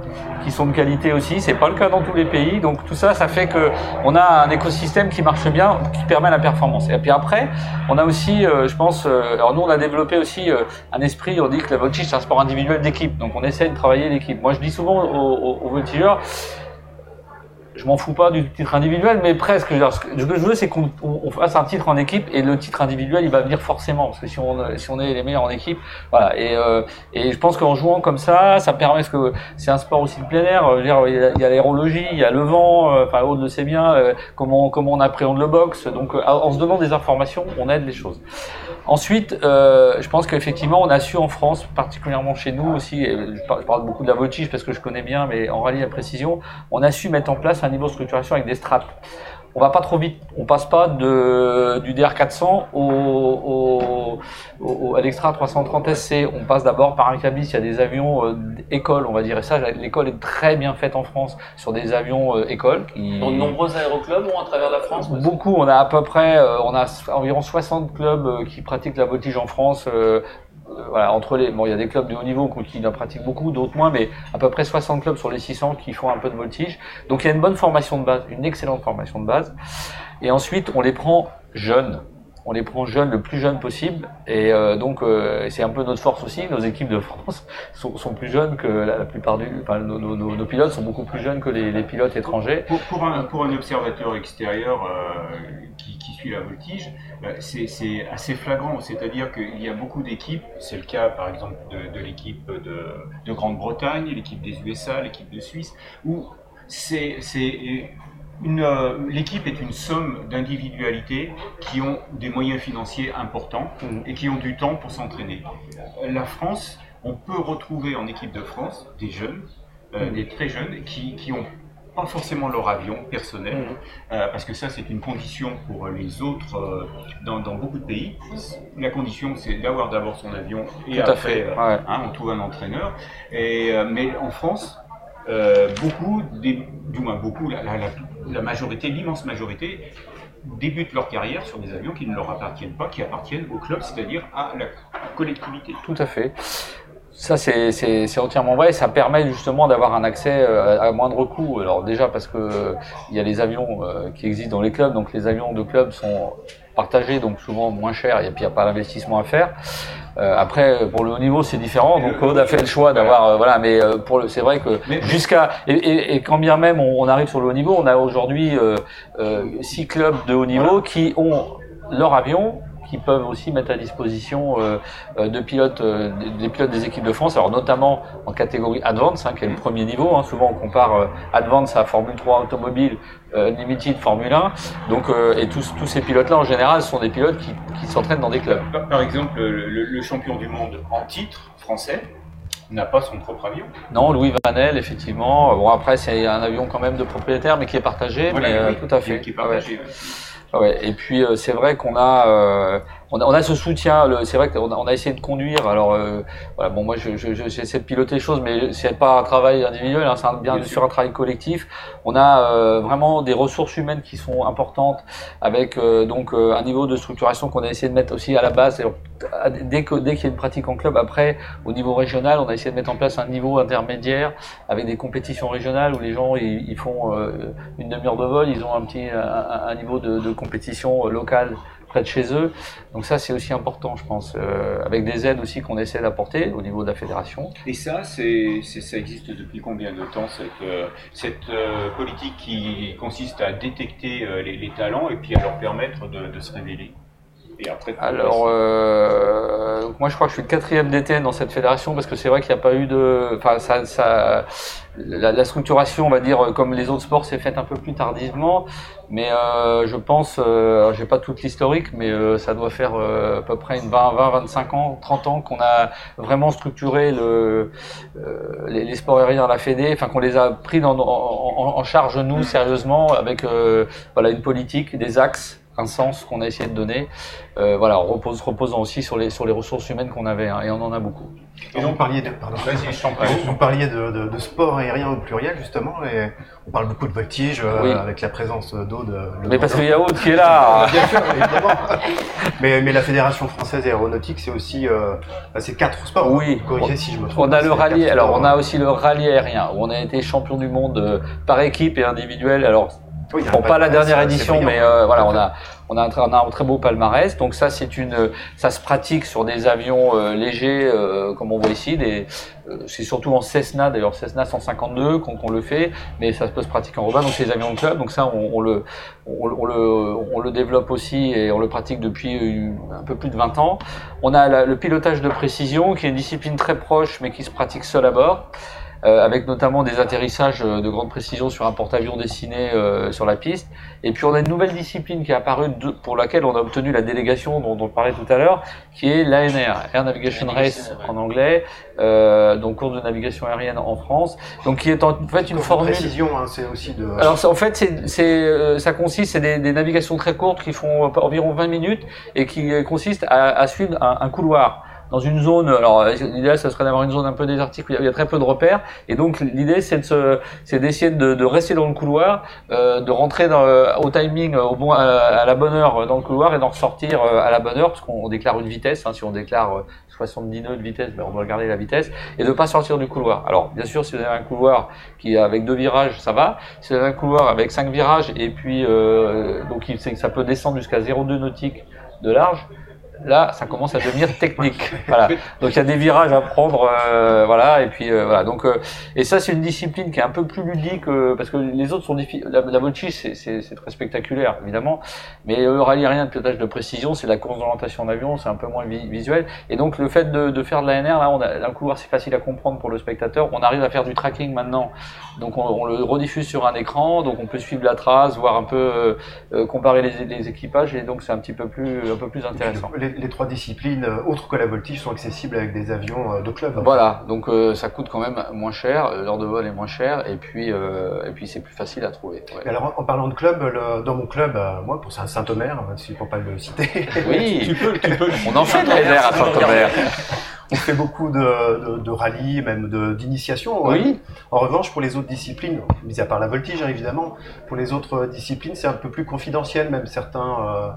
F: qui sont de qualité aussi. C'est pas le cas dans tous les pays. Donc tout ça, ça fait que on a un écosystème qui marche bien, qui permet la performance. Et puis après, on a aussi, euh, je pense, euh, alors nous on a développé aussi euh, un esprit, on dit que la voltige c'est un sport individuel d'équipe, donc on essaie de travailler l'équipe. Moi je dis souvent aux, aux, aux voltigeurs, je m'en fous pas du titre individuel, mais presque. Ce que je veux, c'est qu'on on- on fasse un titre en équipe et le titre individuel, il va venir forcément, parce que si on, est les meilleurs en équipe, voilà. Et, euh, et je pense qu'en jouant comme ça, ça permet, parce que c'est un sport aussi de plein air, il y a- l'aérologie, il y a le vent, euh, enfin Aude le sait bien, euh, comment, comment on appréhende le boxe. Donc en se donnant des informations, on aide les choses. Ensuite, je pense qu'effectivement, on a su en France, particulièrement chez nous aussi, je parle beaucoup de la voltige parce que je connais bien, mais en rallye à précision, on a su mettre en place un niveau de structuration avec des straps. On va pas trop vite, on passe pas de, du DR400 au, au, au- à l'Extra 330 SC. On passe d'abord par un cabis, il y a des avions euh, écoles, on va dire, et ça, l'école est très bien faite en France sur des avions euh, écoles. Qui...
C: Donc, de nombreux aéroclubs ont à travers la France.
F: Beaucoup, on a à peu près, euh, on a environ 60 clubs qui pratiquent la voltige en France. Euh, voilà, entre les, bon, il y a des clubs de haut niveau qui en pratiquent beaucoup, d'autres moins, mais à peu près 60 clubs sur les 600 qui font un peu de voltige. Donc il y a une bonne formation de base, une excellente formation de base. Et ensuite, on les prend jeunes. On les prend jeunes, le plus jeunes possible. Et euh, donc, euh, c'est un peu notre force aussi. Nos équipes de France sont, plus jeunes que la, plupart du, nos, pilotes sont beaucoup plus jeunes que les, pilotes étrangers.
A: Pour, un, observateur extérieur euh, qui, suit la voltige, euh, c'est assez flagrant. C'est-à-dire qu'il y a beaucoup d'équipes, c'est le cas par exemple de, l'équipe de, de Grande-Bretagne, l'équipe des USA, l'équipe de Suisse, où c'est euh, l'équipe est une somme d'individualités qui ont des moyens financiers importants
F: Mhm.
A: et qui ont du temps pour s'entraîner. La France, on peut retrouver en équipe de France des jeunes, euh, des très jeunes, qui, qui ont pas forcément leur avion personnel,
F: Mhm.
A: euh, parce que ça c'est une condition pour les autres euh, dans, dans beaucoup de pays. La condition c'est d'avoir d'abord son avion et
F: Tout à
A: après
F: fait.
A: euh,
F: ouais.
A: hein, on trouve un entraîneur. Et, mais en France, beaucoup, des, du moins beaucoup, la, la- la- la majorité, l'immense majorité, débutent leur carrière sur des avions qui ne leur appartiennent pas, qui appartiennent au club, c'est-à-dire à la collectivité.
F: Tout à fait. Ça, c'est- entièrement vrai. Ça permet justement d'avoir un accès euh, à moindre coût. Alors déjà parce que euh, il y a les avions euh, qui existent dans les clubs, donc les avions de clubs sont partagés, donc souvent moins chers, et puis il n'y a pas d'investissement à faire. Euh, après, pour le haut niveau, c'est différent. Donc Aude a fait le choix d'avoir, euh, voilà, mais euh, pour le, c'est vrai que jusqu'à et, et, et quand bien même on, on arrive sur le haut niveau, on a aujourd'hui euh, euh, six clubs de haut niveau qui ont leur avion qui peuvent aussi mettre à disposition euh, euh, de pilotes, euh, des, pilotes des équipes de France, alors notamment en catégorie Advance, hein, qui est le premier niveau. Hein. Souvent, on compare Advance à Formule 3 automobile, Limited Formule 1. Donc, et tous, tous ces pilotes-là, en général, sont des pilotes qui, qui s'entraînent dans des clubs.
A: Par, exemple, le, champion du monde en titre français n'a pas son propre avion.
F: Non, Louis Vanel, effectivement. Bon, après, c'est un avion quand même de propriétaire, mais qui est partagé.
A: Voilà,
F: mais euh,
A: oui,
F: tout à fait.
A: Qui est partagé. ouais.
F: Ouais, et puis euh, c'est vrai qu'on a, euh, on a, on a ce soutien. C'est vrai qu'on a, on a essayé de conduire. Alors euh, voilà, bon, moi je- je- je- j'essaie de piloter les choses, mais c'est pas un travail individuel, hein, c'est bien
A: Bien
F: sûr un travail collectif. On a euh, vraiment des ressources humaines qui sont importantes, avec euh, donc euh, un niveau de structuration qu'on a essayé de mettre aussi à la base. Dès que dès qu'il y a une pratique en club, après au niveau régional, on a essayé de mettre en place un niveau intermédiaire avec des compétitions régionales où les gens ils, ils font euh, une demi-heure de vol, ils ont un petit un, niveau de, de compétition locale près de chez eux. Donc ça, c'est aussi important, je pense, euh, avec des aides aussi qu'on essaie d'apporter au niveau de la fédération.
A: Et ça, c'est, ça existe depuis combien de temps cette, euh, cette euh, politique qui consiste à détecter les, les talents et puis à leur permettre de, de se révéler? Et après
F: Alors, euh, moi, je crois que je suis le quatrième DTN dans cette fédération parce que c'est vrai qu'il n'y a pas eu de, enfin, ça, ça, la, structuration, on va dire, comme les autres sports, s'est faite un peu plus tardivement. Mais euh, je pense, euh, j'ai pas toute l'historique, mais euh, ça doit faire euh, à peu près une 20, 20, 25 ans, 30 ans qu'on a vraiment structuré le, euh, les, les sports aériens à la Fédé, enfin qu'on les a pris en- en charge nous sérieusement avec euh, voilà une politique, des axes, un sens qu'on a essayé de donner. Euh, voilà, en repose, reposant aussi sur les sur les ressources humaines qu'on avait hein, et on en a beaucoup.
B: Et donc, vous parliez de, pardon. Vous, parliez de, de- de sport aérien au pluriel justement, et on parle beaucoup de voltige euh,
F: Oui.
B: avec la présence d'eau de. le
F: Mais parce qu'il y a autre qui est là.
B: Bien sûr, évidemment. mais, mais la Fédération française aéronautique, c'est aussi euh, c'est quatre sports.
F: Oui.
B: Corrigez si je me trompe.
F: On a le rallye, alors
B: sports.
F: on a aussi le rallye aérien où on a été champion du monde euh, par équipe et individuel. Alors
B: Oui,
F: Bon, pas la dernière
B: c'est
F: édition, mais euh, voilà, on a, on a un, très- on a un très beau palmarès. Donc ça, c'est une, ça se pratique sur des avions euh, légers, euh, comme on voit ici. Des, euh, c'est surtout en Cessna, d'ailleurs Cessna 152 qu'on qu'on le fait, mais ça peut se pratiquer en Robin. Donc c'est des avions de club. Donc ça, on, on le, on, on le, on le développe aussi et on le pratique depuis euh, un peu plus de 20 ans. On a la- le pilotage de précision, qui est une discipline très proche, mais qui se pratique seul à bord euh, avec notamment des atterrissages euh, de grande précision sur un porte-avions dessiné euh, sur la piste. Et puis on a une nouvelle discipline qui est apparue de- pour laquelle on a obtenu la délégation dont, dont on parlait tout à l'heure, qui est l'ANR, Air Navigation Race en anglais, euh, donc cours de navigation aérienne en France, donc qui est en fait une formule.
B: précision, hein, c'est aussi de.
F: Alors en fait, c'est, c'est, euh, ça consiste, c'est des, des navigations très courtes qui font euh, environ 20 minutes et qui euh, consistent à, à suivre un, un couloir dans une zone. Alors euh, l'idée, ce serait d'avoir une zone un peu désertique où il y a- très peu de repères. Et donc l'idée, c'est de c'est d'essayer de, de rester dans le couloir, euh, de rentrer dans, euh, au timing, euh, au bon, à, la bonne heure dans le couloir et d'en ressortir à la bonne heure, parce qu'on déclare une vitesse. Hein, si on déclare euh, 70 nœuds de vitesse, ben, on doit garder la vitesse et de pas sortir du couloir. Alors bien sûr, si vous avez un couloir qui est avec deux virages, ça va. Si vous avez un couloir avec cinq virages et puis euh, donc que ça peut descendre jusqu'à 0,2 nautique de large. Là, ça commence à devenir technique. Voilà. Donc il y a des virages à prendre, euh, voilà. Et puis euh, voilà. Donc euh, et ça c'est une discipline qui est un peu plus ludique euh, parce que les autres sont difficiles. La, la c'est- très spectaculaire évidemment, mais le rallye aérien de pilotage de précision, c'est la course d'orientation d'avion, c'est un peu moins vi- visuel. Et donc le fait de, de faire de l'ANR, là, on a un couloir, c'est facile à comprendre pour le spectateur. On arrive à faire du tracking maintenant, donc on, on le rediffuse sur un écran, donc on peut suivre la trace, voir un peu euh, euh, comparer les, les équipages, et donc c'est un petit peu plus un peu plus intéressant.
B: Les, les trois disciplines, euh, autres que la voltige, sont accessibles avec des avions euh, de club.
F: Voilà, donc euh, ça coûte quand même moins cher, l'heure de vol est moins cher, et puis euh, et puis c'est plus facile à trouver. ouais.
B: Alors, en parlant de club, le- dans mon club, euh, moi, pour Saint- Saint-Omer, euh, si pour pas le citer,
F: Oui,
A: Tu peux, tu peux.
F: on en fait de l'ANR à Saint-Omer.
B: on fait beaucoup de, de, de rallyes, même de- d'initiation.
F: Oui.
B: En revanche, pour les autres disciplines, mis à part la voltige, hein, évidemment, pour les autres disciplines, c'est un peu plus confidentiel. Même certains euh,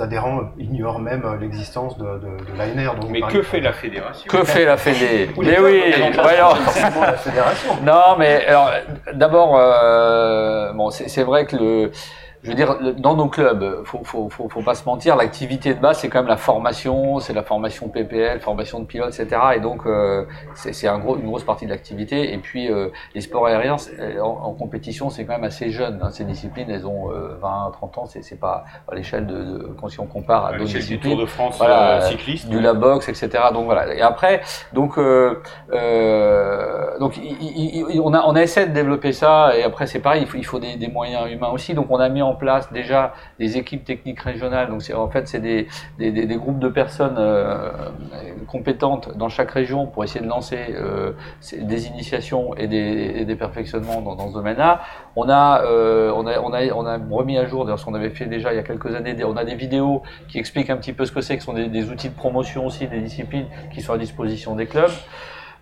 B: adhérents ignorent même euh, l'existence de, de, de l'ANR.
A: Mais que fait la fédération
F: Que fait la Fédé? Mais oui,
B: forcément la fédération.
F: Non, mais alors, d'abord, euh, bon, c'est c'est vrai que le, je veux dire, dans nos clubs, faut, faut, faut, faut pas se mentir, l'activité de base, c'est quand même la formation, c'est la formation PPL, formation de pilote, etc. Et donc, euh, c'est un gros, une grosse partie de l'activité. Et puis, euh, les sports aériens, c'est- en, en compétition, c'est quand même assez jeune. hein. Ces disciplines, elles ont euh, 20, 30 ans. C'est pas à l'échelle de, de, quand si on compare à d'autres
A: l'échelle du
F: disciplines
A: Tour de France
F: Voilà,
A: euh, cycliste.
F: du la boxe, etc. Donc voilà. Et après, donc, euh, euh, donc, il- il- il- on a on a essayé de développer ça. Et après, c'est pareil, il faut, il faut des, des moyens humains aussi. Donc, on a mis en place déjà des équipes techniques régionales. Donc, en fait, c'est des, des, groupes de personnes euh, compétentes dans chaque région pour essayer de lancer euh, des initiations et des, des perfectionnements dans, ce domaine-là. On a, euh, on a, on a, on a remis à jour, d'ailleurs, ce qu'on avait fait déjà il y a quelques années. On a des vidéos qui expliquent un petit peu ce que c'est, ce sont des outils de promotion aussi, des disciplines qui sont à disposition des clubs.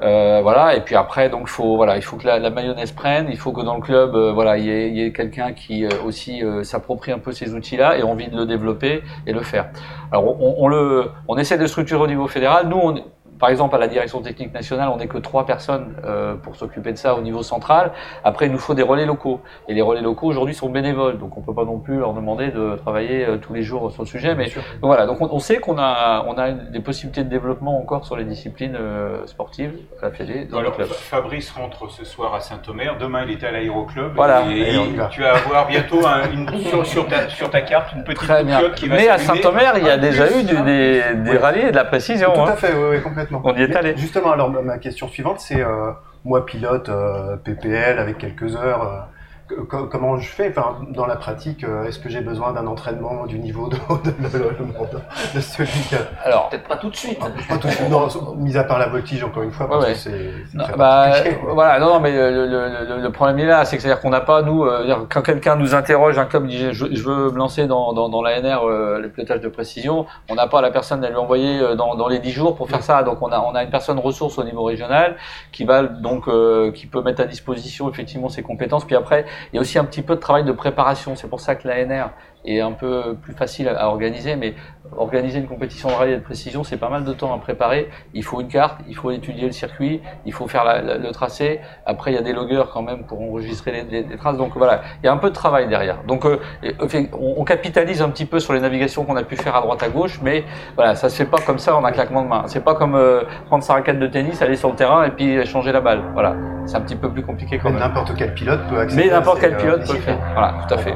F: Euh, voilà, et puis après, donc faut voilà, il faut que la, la mayonnaise prenne, il faut que dans le club, euh, voilà, il y ait, ait quelqu'un qui euh, aussi euh, s'approprie un peu ces outils-là et envie de le développer et le faire. Alors on, on le, on essaie de structurer au niveau fédéral. Nous, on, par exemple, à la direction technique nationale, on n'est que trois personnes euh, pour s'occuper de ça au niveau central. Après, il nous faut des relais locaux. Et les relais locaux, aujourd'hui, sont bénévoles. Donc, on peut pas non plus leur demander de travailler euh, tous les jours sur le sujet. Mais donc, voilà, donc on, on sait qu'on a, on a des possibilités de développement encore sur les disciplines euh, sportives
A: Alors. Fabrice rentre ce soir à Saint-Omer. Demain, il est à l'aéroclub.
F: Voilà.
A: Et, tu vas avoir bientôt un- une, sur, sur ta, sur ta carte une petite
F: Très bien.
A: qui va
F: Mais à. Saint-Omer, il y a
A: En
F: déjà eu du- des, des rallyes et de la précision.
B: Tout
F: hein.
B: à fait, oui, oui, complètement.
F: On y est
B: Mais
F: allé.
B: Justement, alors ma question suivante, c'est euh, moi pilote euh, PPL avec quelques heures. Euh, comment je fais? Enfin, dans la pratique euh, Est-ce que j'ai besoin d'un entraînement du niveau de, de, de- de- de celui qui a
F: Alors,
C: Peut-être pas tout de suite.
B: pas tout- non, mis à part la voltige encore une fois, parce
F: Ouais,
B: que c'est
F: bah,
B: particulier.
F: voilà, non, non, mais le, le- le- le problème est là, c'est que c'est-à-dire qu'on n'a pas, nous, euh, quand quelqu'un nous interroge, un club dit je, je veux me lancer dans, dans, dans l'ANR, euh, le pilotage de précision, on n'a pas la personne à lui envoyer euh, dans, dans les 10 jours pour faire ça. Donc on a, on a une personne ressource au niveau régional qui va donc euh, qui peut mettre à disposition effectivement ses compétences. Puis après, il y a aussi un petit peu de travail de préparation. C'est pour ça que l'ANR est un peu plus facile à, à organiser, mais organiser une compétition de rallye et de précision, c'est pas mal de temps à préparer. Il faut une carte, il faut étudier le circuit, il faut faire la- la- le tracé. Après, il y a des loggers quand même pour enregistrer les, les- les traces. Donc voilà, il y a un peu de travail derrière. Donc euh, et, on, on capitalise un petit peu sur les navigations qu'on a pu faire à droite à gauche, mais voilà, ça se fait pas comme ça en un claquement de main. C'est pas comme euh, prendre sa raquette de tennis, aller sur le terrain et puis changer la balle. Voilà, c'est un petit peu plus compliqué quand
B: Mais
F: même.
B: n'importe quel pilote peut accéder.
F: Mais n'importe quel
B: euh,
F: pilote peut le faire. Voilà, tout à fait.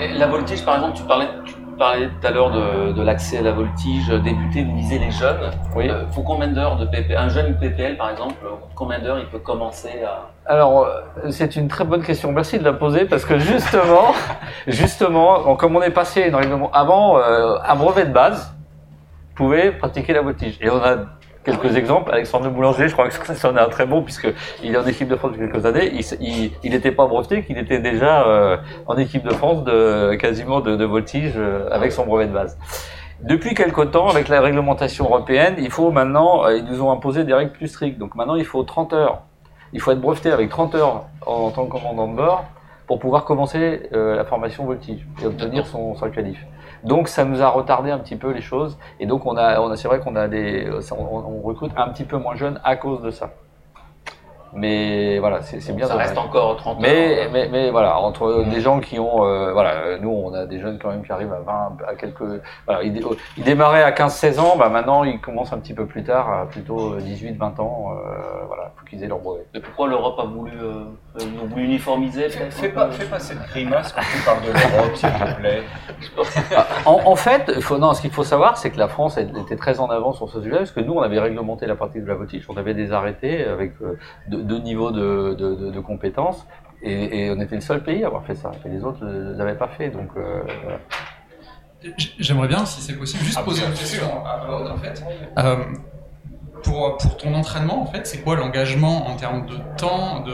C: Et La voltige, par exemple, tu parlais, tu parlais tout à l'heure de, de l'accès à la voltige débuté, vous visez les jeunes.
F: Oui.
C: Euh, faut combien d'heures de PP Un jeune PPL, par exemple, combien d'heures il peut commencer à.
F: Alors, euh, c'est une très bonne question. Merci de la poser parce que justement, justement, comme on est passé une règlement avant, euh, un brevet de base pouvait pratiquer la voltige. Et on a quelques exemples. Alexandre Boulanger, je crois que ça en est un très bon puisque il est en équipe de France depuis quelques années. Il n'était pas breveté, qu'il était déjà euh, en équipe de France de quasiment de, voltige euh, avec son brevet de base. Depuis quelque temps, avec la réglementation européenne, il faut maintenant, euh, ils nous ont imposé des règles plus strictes. Donc maintenant, il faut 30 heures il faut être breveté avec 30 heures en, tant que commandant de bord pour pouvoir commencer la formation voltige et obtenir son, son qualif. Donc ça nous a retardé un petit peu les choses et donc on a, on a c'est vrai qu'on a des, on, on recrute un petit peu moins jeunes à cause de ça. Mais voilà, c'est c'est bien.
C: Ça
F: dommage.
C: reste encore 30
F: Mais,
C: heures.
F: mais, mais voilà, entre des gens qui ont, euh, voilà, euh, nous on a des jeunes quand même qui arrivent à 20, à quelques, voilà, ils, ils démarraient à 15-16 ans, bah maintenant ils commencent un petit peu plus tard, à plutôt 18-20 ans, euh, voilà, faut qu'ils aient leur brevet.
C: Mais pourquoi l'Europe a voulu, euh, a voulu uniformiser
A: Fais, fais pas, fais pas cette grimace quand tu parles de l'Europe, s'il te plaît.
F: En, en fait, faut, non, ce qu'il faut savoir, c'est que la France elle était très en avant sur ce sujet, parce que nous, on avait réglementé la pratique de la voltige, on avait des arrêtés avec euh, deux, niveaux de, de, de- de compétences, et, et on était le seul pays à avoir fait ça, et les autres ne l'avaient pas fait, donc euh, voilà.
E: J'aimerais bien, si c'est possible, juste
A: Ah,
E: poser une question à Aude, en fait. Euh, pour, pour ton entraînement, en fait, c'est quoi l'engagement en termes de temps de...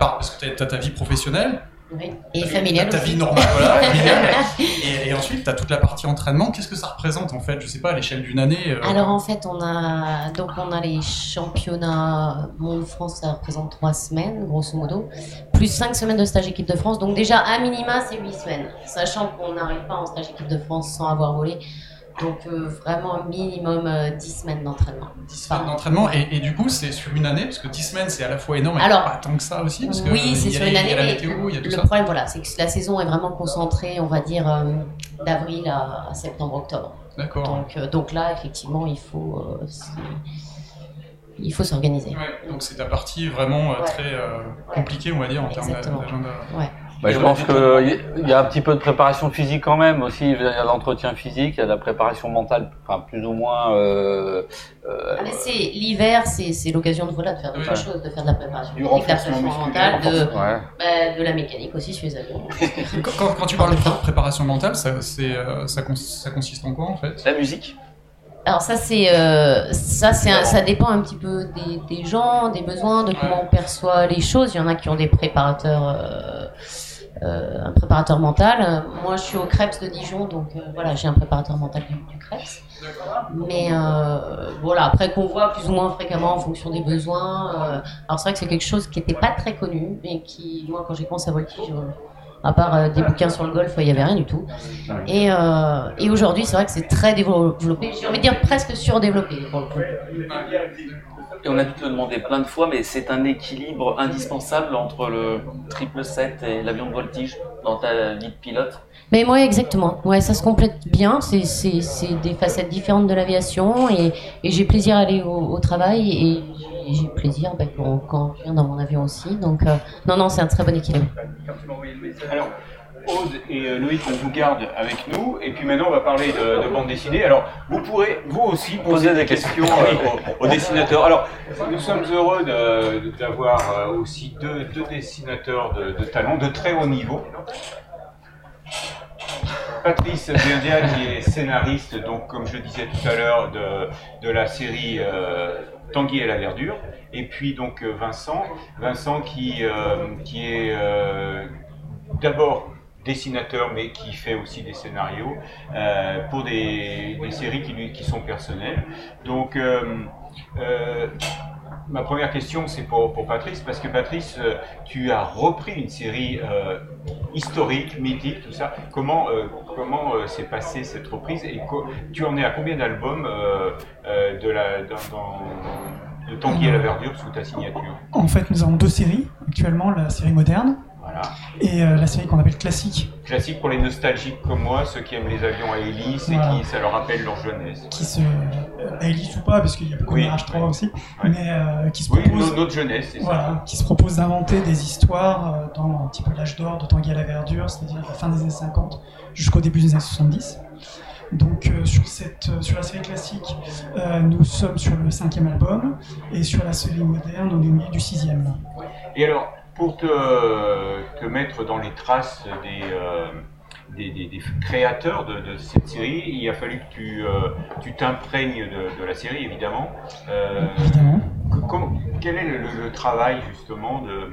E: par- Parce que tu as, ta vie professionnelle,
D: Oui. Et
E: t'as-
D: familial
E: t'as ta vie normale, voilà, familiale, et, et ensuite tu as toute la partie entraînement. Qu'est-ce que ça représente, en fait? Je sais pas, à l'échelle d'une année euh,
D: Alors en fait, on a donc on a les championnats Monde France, ça représente trois semaines grosso modo, plus cinq semaines de stage équipe de France. Donc déjà à minima c'est huit semaines, sachant qu'on n'arrive pas en stage équipe de France sans avoir volé. Donc euh, vraiment minimum euh, 10 semaines d'entraînement.
E: 10 semaines d'entraînement, et, et du coup, c'est sur une année, parce que 10 semaines, c'est à la fois énorme et
D: Alors,
E: pas tant que ça aussi, parce que
D: oui, c'est sur une année,
E: a la
D: mais
E: météo, il y a tout
D: le
E: ça.
D: problème voilà, c'est que la saison est vraiment concentrée, on va dire euh, d'avril à, à septembre-octobre.
E: D'accord.
D: Donc, euh, donc là, effectivement, il faut, il faut s'organiser.
E: Ouais, donc c'est ta partie vraiment
D: Ouais.
E: très compliquée, on va dire, en termes d'a-
D: Exactement.
F: Bah, je pense qu'il y a un petit peu de préparation physique quand même aussi. Il y a l'entretien physique, il y a de la préparation mentale, enfin plus ou moins. Euh, euh,
D: Ah, mais c'est l'hiver, c'est l'occasion de voilà de faire d'autres
E: Ouais.
D: choses, de faire de la préparation
A: Du
D: physique, de la préparation mentale, de,
F: ouais.
D: bah, de la mécanique aussi chez les avions.
E: Quand, quand- quand tu parles de pré- préparation mentale, ça, euh, ça, cons- ça consiste en quoi en fait?
C: La musique
D: Alors ça c'est euh, ça c'est un- ça dépend un petit peu des, des gens, des besoins, de comment on perçoit les choses. Il y en a qui ont des préparateurs. euh, euh, un préparateur mental. Moi, je suis au Krebs de Dijon, donc euh, voilà, j'ai un préparateur mental du, Krebs. Mais euh, voilà, après qu'on voit plus ou moins fréquemment en fonction des besoins. euh, alors c'est vrai que c'est quelque chose qui n'était pas très connu et qui, moi, quand j'ai commencé à voltige, euh, À part euh, des bouquins sur le golf, il n'y avait rien du tout. Et, euh, et aujourd'hui, c'est vrai que c'est très développé. J'ai envie de dire presque surdéveloppé. Pour le coup.
C: Et on a dû te le demander plein de fois, mais c'est un équilibre indispensable entre le triple 7 et l'avion de voltige dans ta vie de pilote.
D: Mais moi, exactement. Ouais, ça se complète bien. C'est, c'est, c'est des facettes différentes de l'aviation et, et j'ai plaisir à aller au, au travail et j'ai, j'ai plaisir bah, quand, quand je viens dans mon avion aussi. Donc, euh, non, non, c'est un très bon équilibre.
A: Alors, Aude et euh, Loïc, on vous garde avec nous. Et puis maintenant, on va parler de, de bande dessinée. Alors, vous pourrez, vous aussi, poser, des questions euh, aux, aux dessinateurs. Alors, nous sommes heureux de- d'avoir euh, aussi deux, deux dessinateurs de, talent, de très haut niveau. Patrice Berdia, qui est scénariste, donc comme je disais tout à l'heure, de, de la série euh, Tanguy et la verdure. Et puis donc Vincent, Vincent qui, qui est d'abord dessinateur, mais qui fait aussi des scénarios euh, pour des, séries qui, qui sont personnelles. Donc, euh, euh, ma première question, c'est pour, pour Patrice, parce que Patrice, tu as repris une série historique, mythique, tout ça. Comment, comment s'est passée cette reprise et tu en es à combien d'albums de, la, dans, dans- de Tanguy et la verdure sous ta signature?
G: En fait, nous avons deux séries actuellement, la série moderne
A: Voilà.
G: et euh, la série qu'on appelle classique,
A: Classique pour les nostalgiques comme moi, ceux qui aiment les avions à hélice et qui ça leur rappelle leur jeunesse.
G: qui se euh, à hélice ou pas, parce qu'il y a beaucoup
A: Oui.
G: de Mirage 3 aussi,
A: Ouais.
G: mais euh, qui se
A: Oui,
G: propose,
A: no- notre jeunesse, c'est ça.
G: voilà, qui se propose d'inventer des histoires dans un petit peu l'âge d'or de Tanguy à la verdure, c'est-à-dire la fin des années 50 jusqu'au début des années 70. Donc euh, sur, cette, euh, sur la série classique, euh, nous sommes sur le cinquième album, et sur la série moderne, on est au milieu du sixième.
A: Et alors, pour te, te mettre dans les traces des, euh, des, des- des créateurs de, de cette série, il a fallu que tu euh, tu t'imprègnes de, de la série, évidemment. Euh, comment- quel est le, le- le travail, justement, de,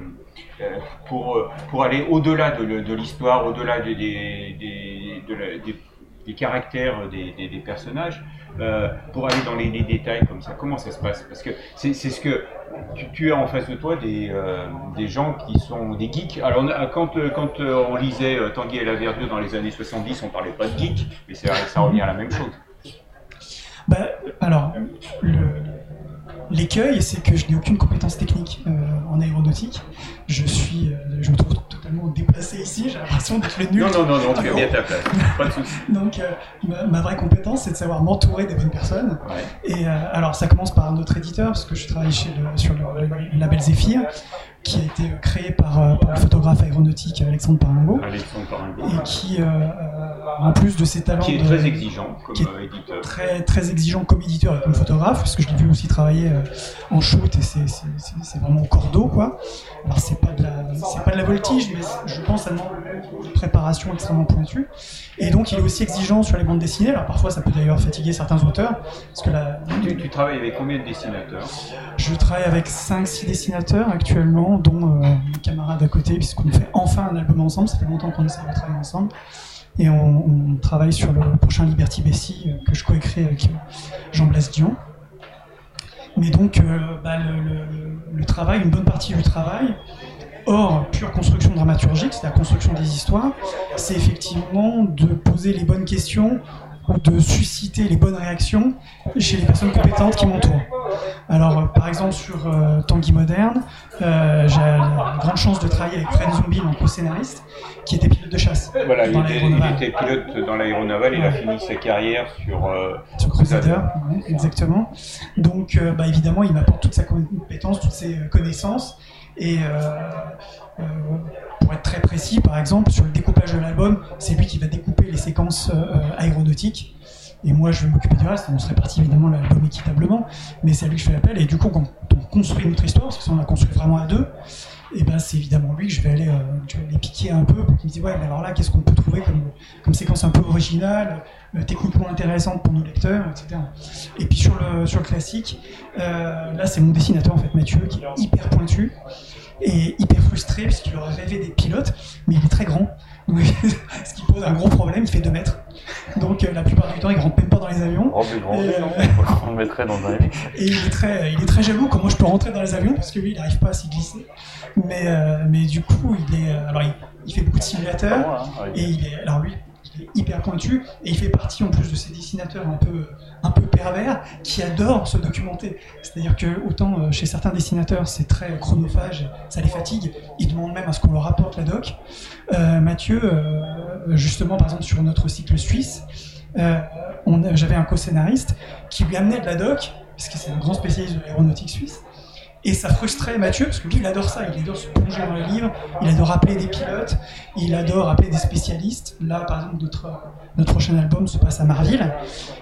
A: euh, pour, pour aller au-delà de l'histoire, au-delà des, des, caractères des, des- personnages, euh, pour aller dans les, détails comme ça Comment ça se passe? Parce que c'est ce que tu, as en face de toi des, euh, gens qui sont des geeks. Alors, quand, euh, quand euh, on lisait euh, Tanguy et la verdure dans les années 70, on parlait pas de geek, mais ça revient à la même chose.
G: Bah, alors, l'écueil, c'est que je n'ai aucune compétence technique euh, en aéronautique. Je suis, euh, je me trouve totalement déplacé ici. J'ai l'impression d'être le nul.
A: Non, non, non, non, tu es bien ta place. Pas de.
G: Donc, euh, ma, ma vraie compétence, c'est de savoir m'entourer des bonnes personnes.
A: Ouais.
G: Et euh, alors, ça commence par notre éditeur, parce que je travaille chez le, sur le, le label Zephyr, qui a été créé par, par le photographe aéronautique Alexandre Paringo,
A: Alexandre Paringo.
G: et qui, euh, en plus de ses talents,
A: Qui est
G: de-
A: très exigeant comme
G: qui est
A: éditeur.
G: très très exigeant comme éditeur et comme photographe parce que je l'ai vu aussi travailler en shoot et c'est vraiment au cordeau quoi alors c'est pas de la c'est pas de la voltige mais je pense ça demande une préparation extrêmement pointue et donc il est aussi exigeant sur les bandes dessinées alors parfois ça peut d'ailleurs fatiguer certains auteurs parce que la,
A: Tu, tu travailles avec combien de dessinateurs?
G: Je travaille avec 5-6 dessinateurs actuellement, dont euh, mes camarades à côté, puisqu'on fait enfin un album ensemble. Ça fait longtemps qu'on essaie de travailler ensemble. Et on, on travaille sur le prochain Liberty Bessie euh, que je coécris avec euh, Jean-Blaise Dion. Mais donc, euh, bah, le, le- travail, une bonne partie du travail, hors pure construction dramaturgique, c'est la construction des histoires, c'est effectivement de poser les bonnes questions de susciter les bonnes réactions chez les personnes compétentes qui m'entourent. Alors, euh, par exemple, sur euh, Tanguy Moderne, euh, j'ai la grande chance de travailler avec Fred Zombie, en co-scénariste, qui était pilote de chasse
A: Voilà, il était, il
G: l'aéronavale.
A: était pilote dans l'aéronaval, il a fini sa carrière sur. euh,
G: Sur Crusader, ouais, exactement. Donc, bah, évidemment, il m'apporte toute sa compétence, toutes ses connaissances. Et euh, euh, pour être très précis, par exemple, sur le découpage de l'album, c'est lui qui va découper les séquences euh, aéronautiques. Et moi, je vais m'occuper du reste. On se répartit évidemment l'album équitablement, mais c'est à lui que je fais appel. Et du coup, quand on construit notre histoire, parce que ça, on la construit vraiment à deux, et ben c'est évidemment lui que je vais aller, euh, piquer un peu pour qu'il me dise ouais, mais alors là, qu'est-ce qu'on peut trouver comme, séquence un peu originale, euh, techniquement intéressante pour nos lecteurs, etc. Et puis sur le, sur le classique, euh, là c'est mon dessinateur en fait, Mathieu, qui est hyper pointu et hyper frustré puisqu'il aurait rêvé des pilotes, mais il est très grand. Ce qui pose un gros problème, il fait 2 mètres. Donc euh, la plupart du temps, il rentre même pas dans les avions.
F: Oh,
G: Et, euh,
F: on le mettrait dans un
G: Et il est très, il est très jaloux comment je peux rentrer dans les avions parce que lui, il n'arrive pas à s'y glisser. Mais, euh, mais du coup, il est, euh, alors il, il fait beaucoup de simulateurs
F: moi, hein,
G: et il est, alors lui, il est hyper pointu et il fait partie en plus de ces dessinateurs un peu, un peu pervers qui adorent se documenter. C'est-à-dire que autant euh, chez certains dessinateurs c'est très chronophage, ça les fatigue, ils demandent même à ce qu'on leur apporte la doc. Euh, Mathieu, euh, justement par exemple sur notre cycle suisse, j'avais un co-scénariste qui lui amenait de la doc, parce que c'est un grand spécialiste de l'aéronautique suisse. Et ça frustrait Mathieu, parce que lui, il adore ça, il adore se plonger dans les livres, il adore appeler des pilotes, il adore appeler des spécialistes. Là, par exemple, notre, notre prochain album se passe à Marville.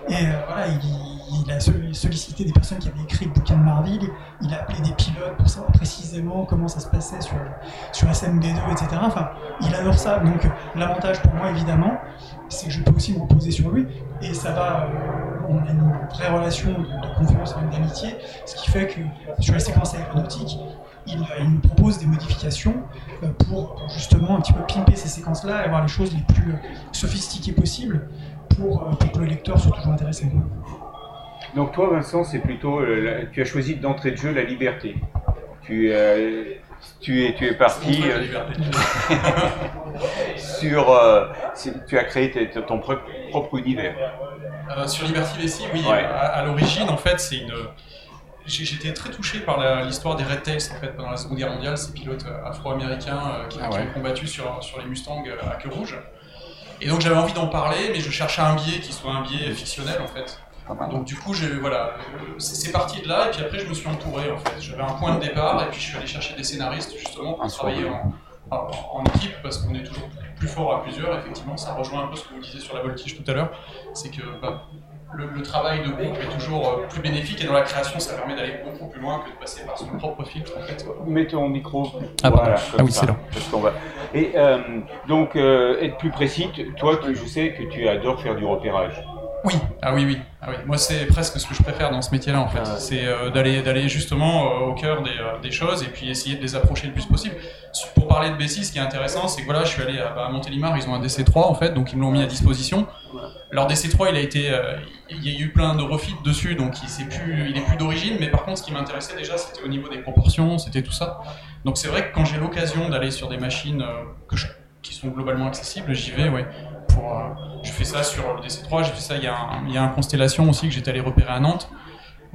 G: Et euh, voilà, il, a solli- sollicité des personnes qui avaient écrit le bouquin de Marville, il a appelé des pilotes pour savoir précisément comment ça se passait sur, sur SMB2, etc. Enfin, il adore ça. Donc, l'avantage pour moi, évidemment, c'est que je peux aussi me reposer sur lui. Et ça va, euh, on a une vraie relation de, confiance et d'amitié, ce qui fait que sur les séquences aéronautiques, il, il nous propose des modifications euh, pour justement un petit peu pimper ces séquences-là et avoir les choses les plus euh, sophistiquées possibles pour, euh, pour que le lecteur soit toujours intéressé.
A: Donc toi, Vincent, c'est plutôt, euh, la- tu as choisi d'entrée de jeu la liberté. Tu, euh, tu es, tu es parti euh, sur, euh, tu as créé ton propre, univers.
E: Euh, sur Liberty Vessi, oui,
A: Ouais.
E: à, à l'origine, en fait, c'est une. J'étais très touché par l'histoire des Red Tails en fait, pendant la Seconde Guerre mondiale, ces pilotes euh, afro-américains euh, qui,
F: Ah
E: qui ont combattu sur, sur les Mustangs euh, à queue rouge. Et donc j'avais envie d'en parler, mais je cherchais un biais qui soit un biais fictionnel en fait.
F: Pas mal.
E: Donc du coup, voilà, c'est parti de là, et puis après je me suis entouré en fait. J'avais un point de départ, et puis je suis allé chercher des scénaristes justement pour travailler en- en équipe, parce qu'on est toujours plus fort à plusieurs, effectivement. Ça rejoint un peu ce que vous disiez sur la voltige tout à l'heure, c'est que bah, le, le travail de groupe est toujours euh, plus bénéfique, et dans la création, ça permet d'aller beaucoup plus loin que de passer par son propre filtre en fait.
A: Mets ton micro.
E: Ah,
A: comme
E: Ah oui,
A: ça,
E: c'est là.
A: parce qu'on va- Et euh, donc, euh, être plus précis, toi, tu- je sais que tu adores faire du repérage.
E: Oui, ah oui, oui. Ah oui. Moi, c'est presque ce que je préfère dans ce métier-là, en fait.
C: Ah.
E: C'est euh, d'aller d'aller justement euh, au cœur des, euh, des choses et puis essayer de les approcher le plus possible. Pour parler de Bessie, ce qui est intéressant, c'est que voilà, je suis allé à, bah, à Montélimar, ils ont un DC3 en fait, donc ils me l'ont mis à disposition. Leur DC3, il a été, il y a eu plein de refits dessus, donc il c'est plus, il est plus d'origine. Mais par contre, ce qui m'intéressait déjà, c'était au niveau des proportions, c'était tout ça. Donc c'est vrai que quand j'ai l'occasion d'aller sur des machines que je- qui sont globalement accessibles, j'y vais, ouais. Pour, euh, je fais ça sur le DC3, j'ai fait ça, il y, a un, il y a un Constellation aussi que j'étais allé repérer à Nantes.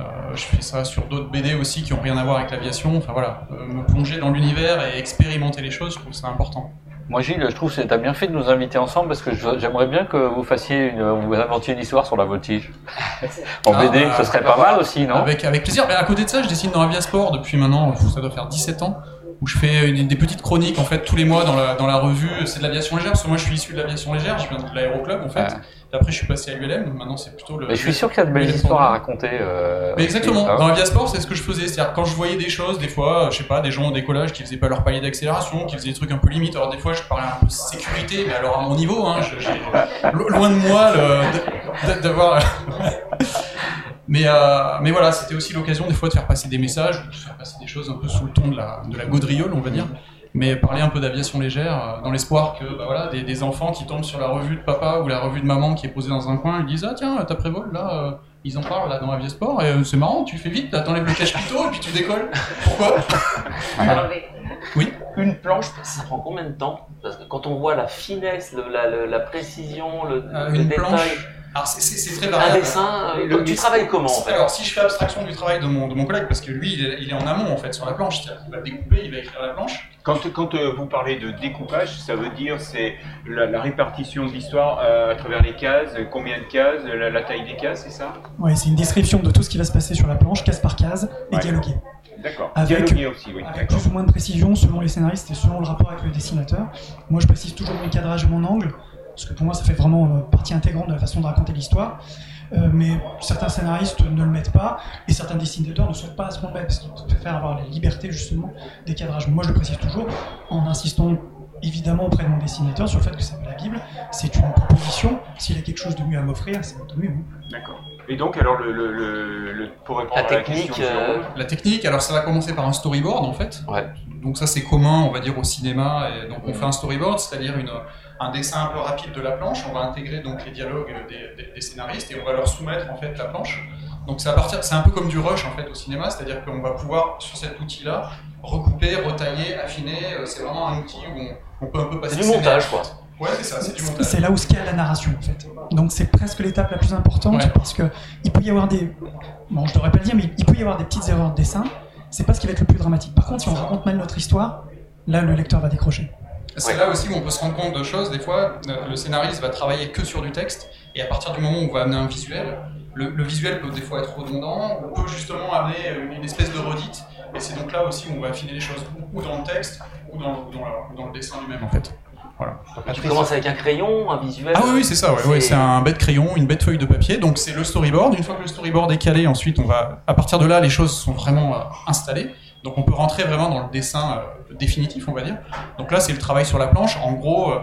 E: Euh, je fais ça sur d'autres BD aussi qui ont rien à voir avec l'aviation. Enfin voilà, euh, me plonger dans l'univers et expérimenter les choses, je trouve ça important.
F: Moi, Gilles, je trouve que tu as bien fait de nous inviter ensemble parce que j'aimerais bien que vous fassiez une, vous inventiez une histoire sur la voltige. En
E: Ah,
F: BD,
E: bah,
F: ce serait
E: bah,
F: pas mal aussi, non?
E: Avec, avec plaisir. Mais à côté de ça, je dessine dans Aviasport depuis maintenant, ça doit faire 17 ans, où je fais une- des petites chroniques en fait tous les mois dans la, dans la revue. C'est de l'aviation légère, parce que moi je suis issu de l'aviation légère, je viens de l'aéroclub en fait. Et après je suis passé à l'ULM, maintenant c'est plutôt le.
F: Mais je suis sûr qu'il y a de belles
E: le-
F: histoires à raconter. euh,
E: Mais exactement, dans Aviasport, c'est ce que je faisais. C'est-à-dire, quand je voyais des choses, des fois, je sais pas, des gens au décollage qui faisaient pas leur palier d'accélération, qui faisaient des trucs un peu limites. Alors, des fois, je parlais un peu sécurité, mais alors à mon niveau, hein, je- loin de moi d'avoir. mais, euh, mais voilà, c'était aussi l'occasion, des fois, de faire passer des messages, de faire passer des choses un peu sous le ton de la, de la gaudriole, on va dire. Mais parler un peu d'aviation légère, euh, dans l'espoir que bah voilà, des, des enfants qui tombent sur la revue de papa ou la revue de maman qui est posée dans un coin, ils disent Ah tiens, ta prévol, là, euh, ils en parlent là dans Aviasport, et euh, c'est marrant, tu fais vite, t'enlèves le cache-pito et puis tu décolles. Pourquoi? Oui.
C: Une planche, ça prend combien de temps? Parce que quand on voit la finesse, le- la, le- la précision, le,
E: Euh,
C: le
E: Une
C: détail,
E: planche Alors c'est- très
C: un
E: variable.
C: dessin, euh,
A: Le-
C: tu travailles comment en fait
E: Alors, si je fais abstraction du travail de mon, de mon collègue, parce que lui, il est, il est en amont en fait sur la planche, qu'il va découper, il va écrire la planche.
A: Quand, quand euh, vous parlez de découpage, ça veut dire c'est la, la répartition de l'histoire euh, à travers les cases, combien de cases, la, la taille des cases, c'est ça?
G: Ouais, c'est une description de tout ce qui va se passer sur la planche, case par case, et
A: Ouais.
G: dialogué.
A: D'accord.
G: Avec-
A: Dialoguer aussi, oui.
G: Avec plus ou moins de précision selon les scénaristes et selon le rapport avec le dessinateur. Moi, je précise toujours mon cadrage et mon angle, parce que pour moi, ça fait vraiment euh, partie intégrante de la façon de raconter l'histoire. Euh, mais certains scénaristes ne le mettent pas, et certains dessinateurs ne souhaitent pas à ce moment-là, parce qu'ils préfèrent avoir la liberté justement des cadrages. Moi, je le précise toujours, en insistant évidemment auprès de mon dessinateur sur le fait que c'est la Bible, c'est une proposition. S'il a quelque chose de mieux à m'offrir, c'est de mieux.
A: D'accord. Et donc, alors, le, le, le, le- pour répondre
C: La
A: à la
C: technique,
A: question
C: euh,
E: La technique, alors ça va commencer par un storyboard en fait.
C: Ouais.
E: Donc ça c'est commun, on va dire au cinéma. Et donc on fait un storyboard, c'est-à-dire une, un dessin un peu rapide de la planche. On va intégrer donc les dialogues des, des- des scénaristes et on va leur soumettre en fait la planche. Donc c'est à partir, c'est un peu comme du rush en fait au cinéma, c'est-à-dire qu'on va pouvoir sur cet outil-là recouper, retailler, affiner. Euh, C'est vraiment un outil où on, on peut un peu passer.
C: C'est du montage, quoi.
E: Ouais, c'est ça, c'est du montage.
G: C'est là où se cale la narration en fait. Donc c'est presque l'étape la plus importante
E: Ouais.
G: parce que il peut y avoir des, bon je devrais pas le dire, mais il peut y avoir des petites erreurs de dessin. C'est pas ce qui va être le plus dramatique. Par contre, si on raconte mal notre histoire, là le lecteur va décrocher.
E: C'est là aussi où on peut se rendre compte de choses. Des fois, euh, le scénariste va travailler que sur du texte, et à partir du moment où on va amener un visuel, le, le visuel peut des fois être redondant, ou peut justement amener une, une espèce de redite, et c'est donc là aussi où on va affiner les choses, ou, dans le texte, ou dans, ou dans la- ou dans le dessin lui-même en fait.
C: Tu commences avec un crayon, un visuel.
E: Ah oui, oui, c'est ça, ouais, ouais, c'est un bête crayon, une bête feuille de papier, donc c'est le storyboard. Une fois que le storyboard est calé, ensuite, on va, à partir de là, les choses sont vraiment euh, installées. Donc on peut rentrer vraiment dans le dessin euh, définitif, on va dire. Donc là, c'est le travail sur la planche. En gros, euh,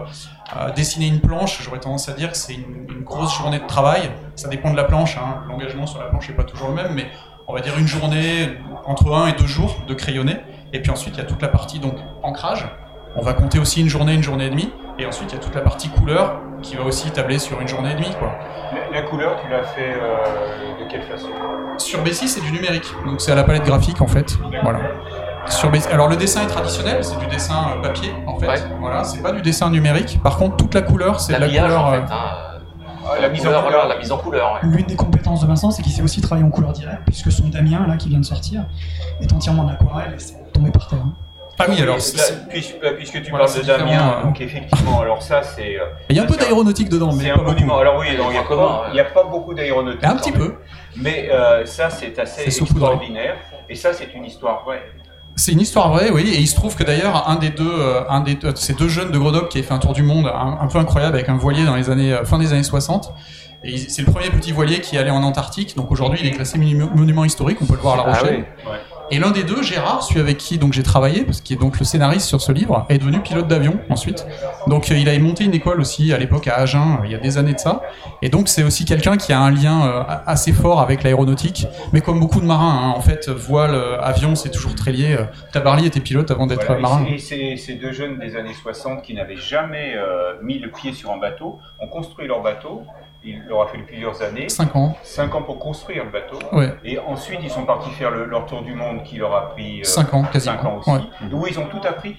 E: euh, dessiner une planche, j'aurais tendance à dire que c'est une, grosse journée de travail. Ça dépend de la planche, hein. l'engagement sur la planche n'est pas toujours le même, mais on va dire une journée entre un et deux jours de crayonner. Et puis ensuite, il y a toute la partie donc ancrage. On va compter aussi une journée, une journée et demie. Et ensuite, il y a toute la partie couleur qui va aussi tabler sur une journée et demie. Quoi.
A: la, la couleur, tu l'as fait euh, de quelle façon?
E: Sur B6, c'est du numérique. Donc c'est à la palette graphique en fait. Voilà. Sur B6 Alors le dessin est traditionnel, c'est du dessin euh, papier en fait.
C: Ouais.
E: Voilà, c'est pas du dessin numérique. Par contre, toute la couleur, c'est de la couleur.
C: en fait. hein,
A: La mise en
C: couleur, la mise en couleur. ouais.
G: L'une des compétences de Vincent, c'est qu'il sait aussi travailler en couleur directe, puisque son Damien, là, qui vient de sortir, est entièrement en aquarelle et c'est tombé par terre. hein.
E: Ah oui, alors
A: Là, euh, puisque tu
E: Voilà,
A: parles de Damien,
E: euh.
A: donc effectivement, alors ça c'est euh,
E: il y a un peu d'aéronautique dedans, mais
A: c'est
E: pas
A: un
E: beaucoup.
A: monument. Alors oui, donc, il n'y a, pas-
C: ouais.
A: a pas beaucoup d'aéronautique.
E: Un petit peu.
A: Mais euh, ça c'est assez extraordinaire. Et ça c'est une histoire vraie.
E: C'est une histoire vraie, oui. Et il se trouve que d'ailleurs, un des deux, euh, un des deux- ces deux jeunes de Grenoble qui a fait un tour du monde un, un peu incroyable avec un voilier dans les années, euh, fin des années 60. Et c'est le premier petit voilier qui est allé en Antarctique. Donc aujourd'hui, il est classé monu- monument historique. On peut le voir à La
F: Ah
E: Rochelle. Et l'un des deux, Gérard, celui avec qui donc j'ai travaillé, parce qu'il est donc le scénariste sur ce livre, est devenu pilote d'avion ensuite. Donc euh, il avait monté une école aussi à l'époque à Agen, euh, il y a des années de ça. Et donc c'est aussi quelqu'un qui a un lien euh, assez fort avec l'aéronautique, mais comme beaucoup de marins, hein, en fait, voile, avion, c'est toujours très lié. Tabarly était pilote avant d'être
A: Voilà,
E: marin.
A: Et ces deux jeunes des années 60 qui n'avaient jamais mis le pied sur un bateau ont construit leur bateau. Il leur a fallu plusieurs années,
E: 5 ans.
A: cinq ans pour construire le bateau.
E: Ouais,
A: Et ensuite, ils sont partis faire le- leur tour du monde qui leur a pris euh,
E: 5 ans quasiment.
A: cinq ans aussi.
E: Ouais.
A: Où ils ont tout appris.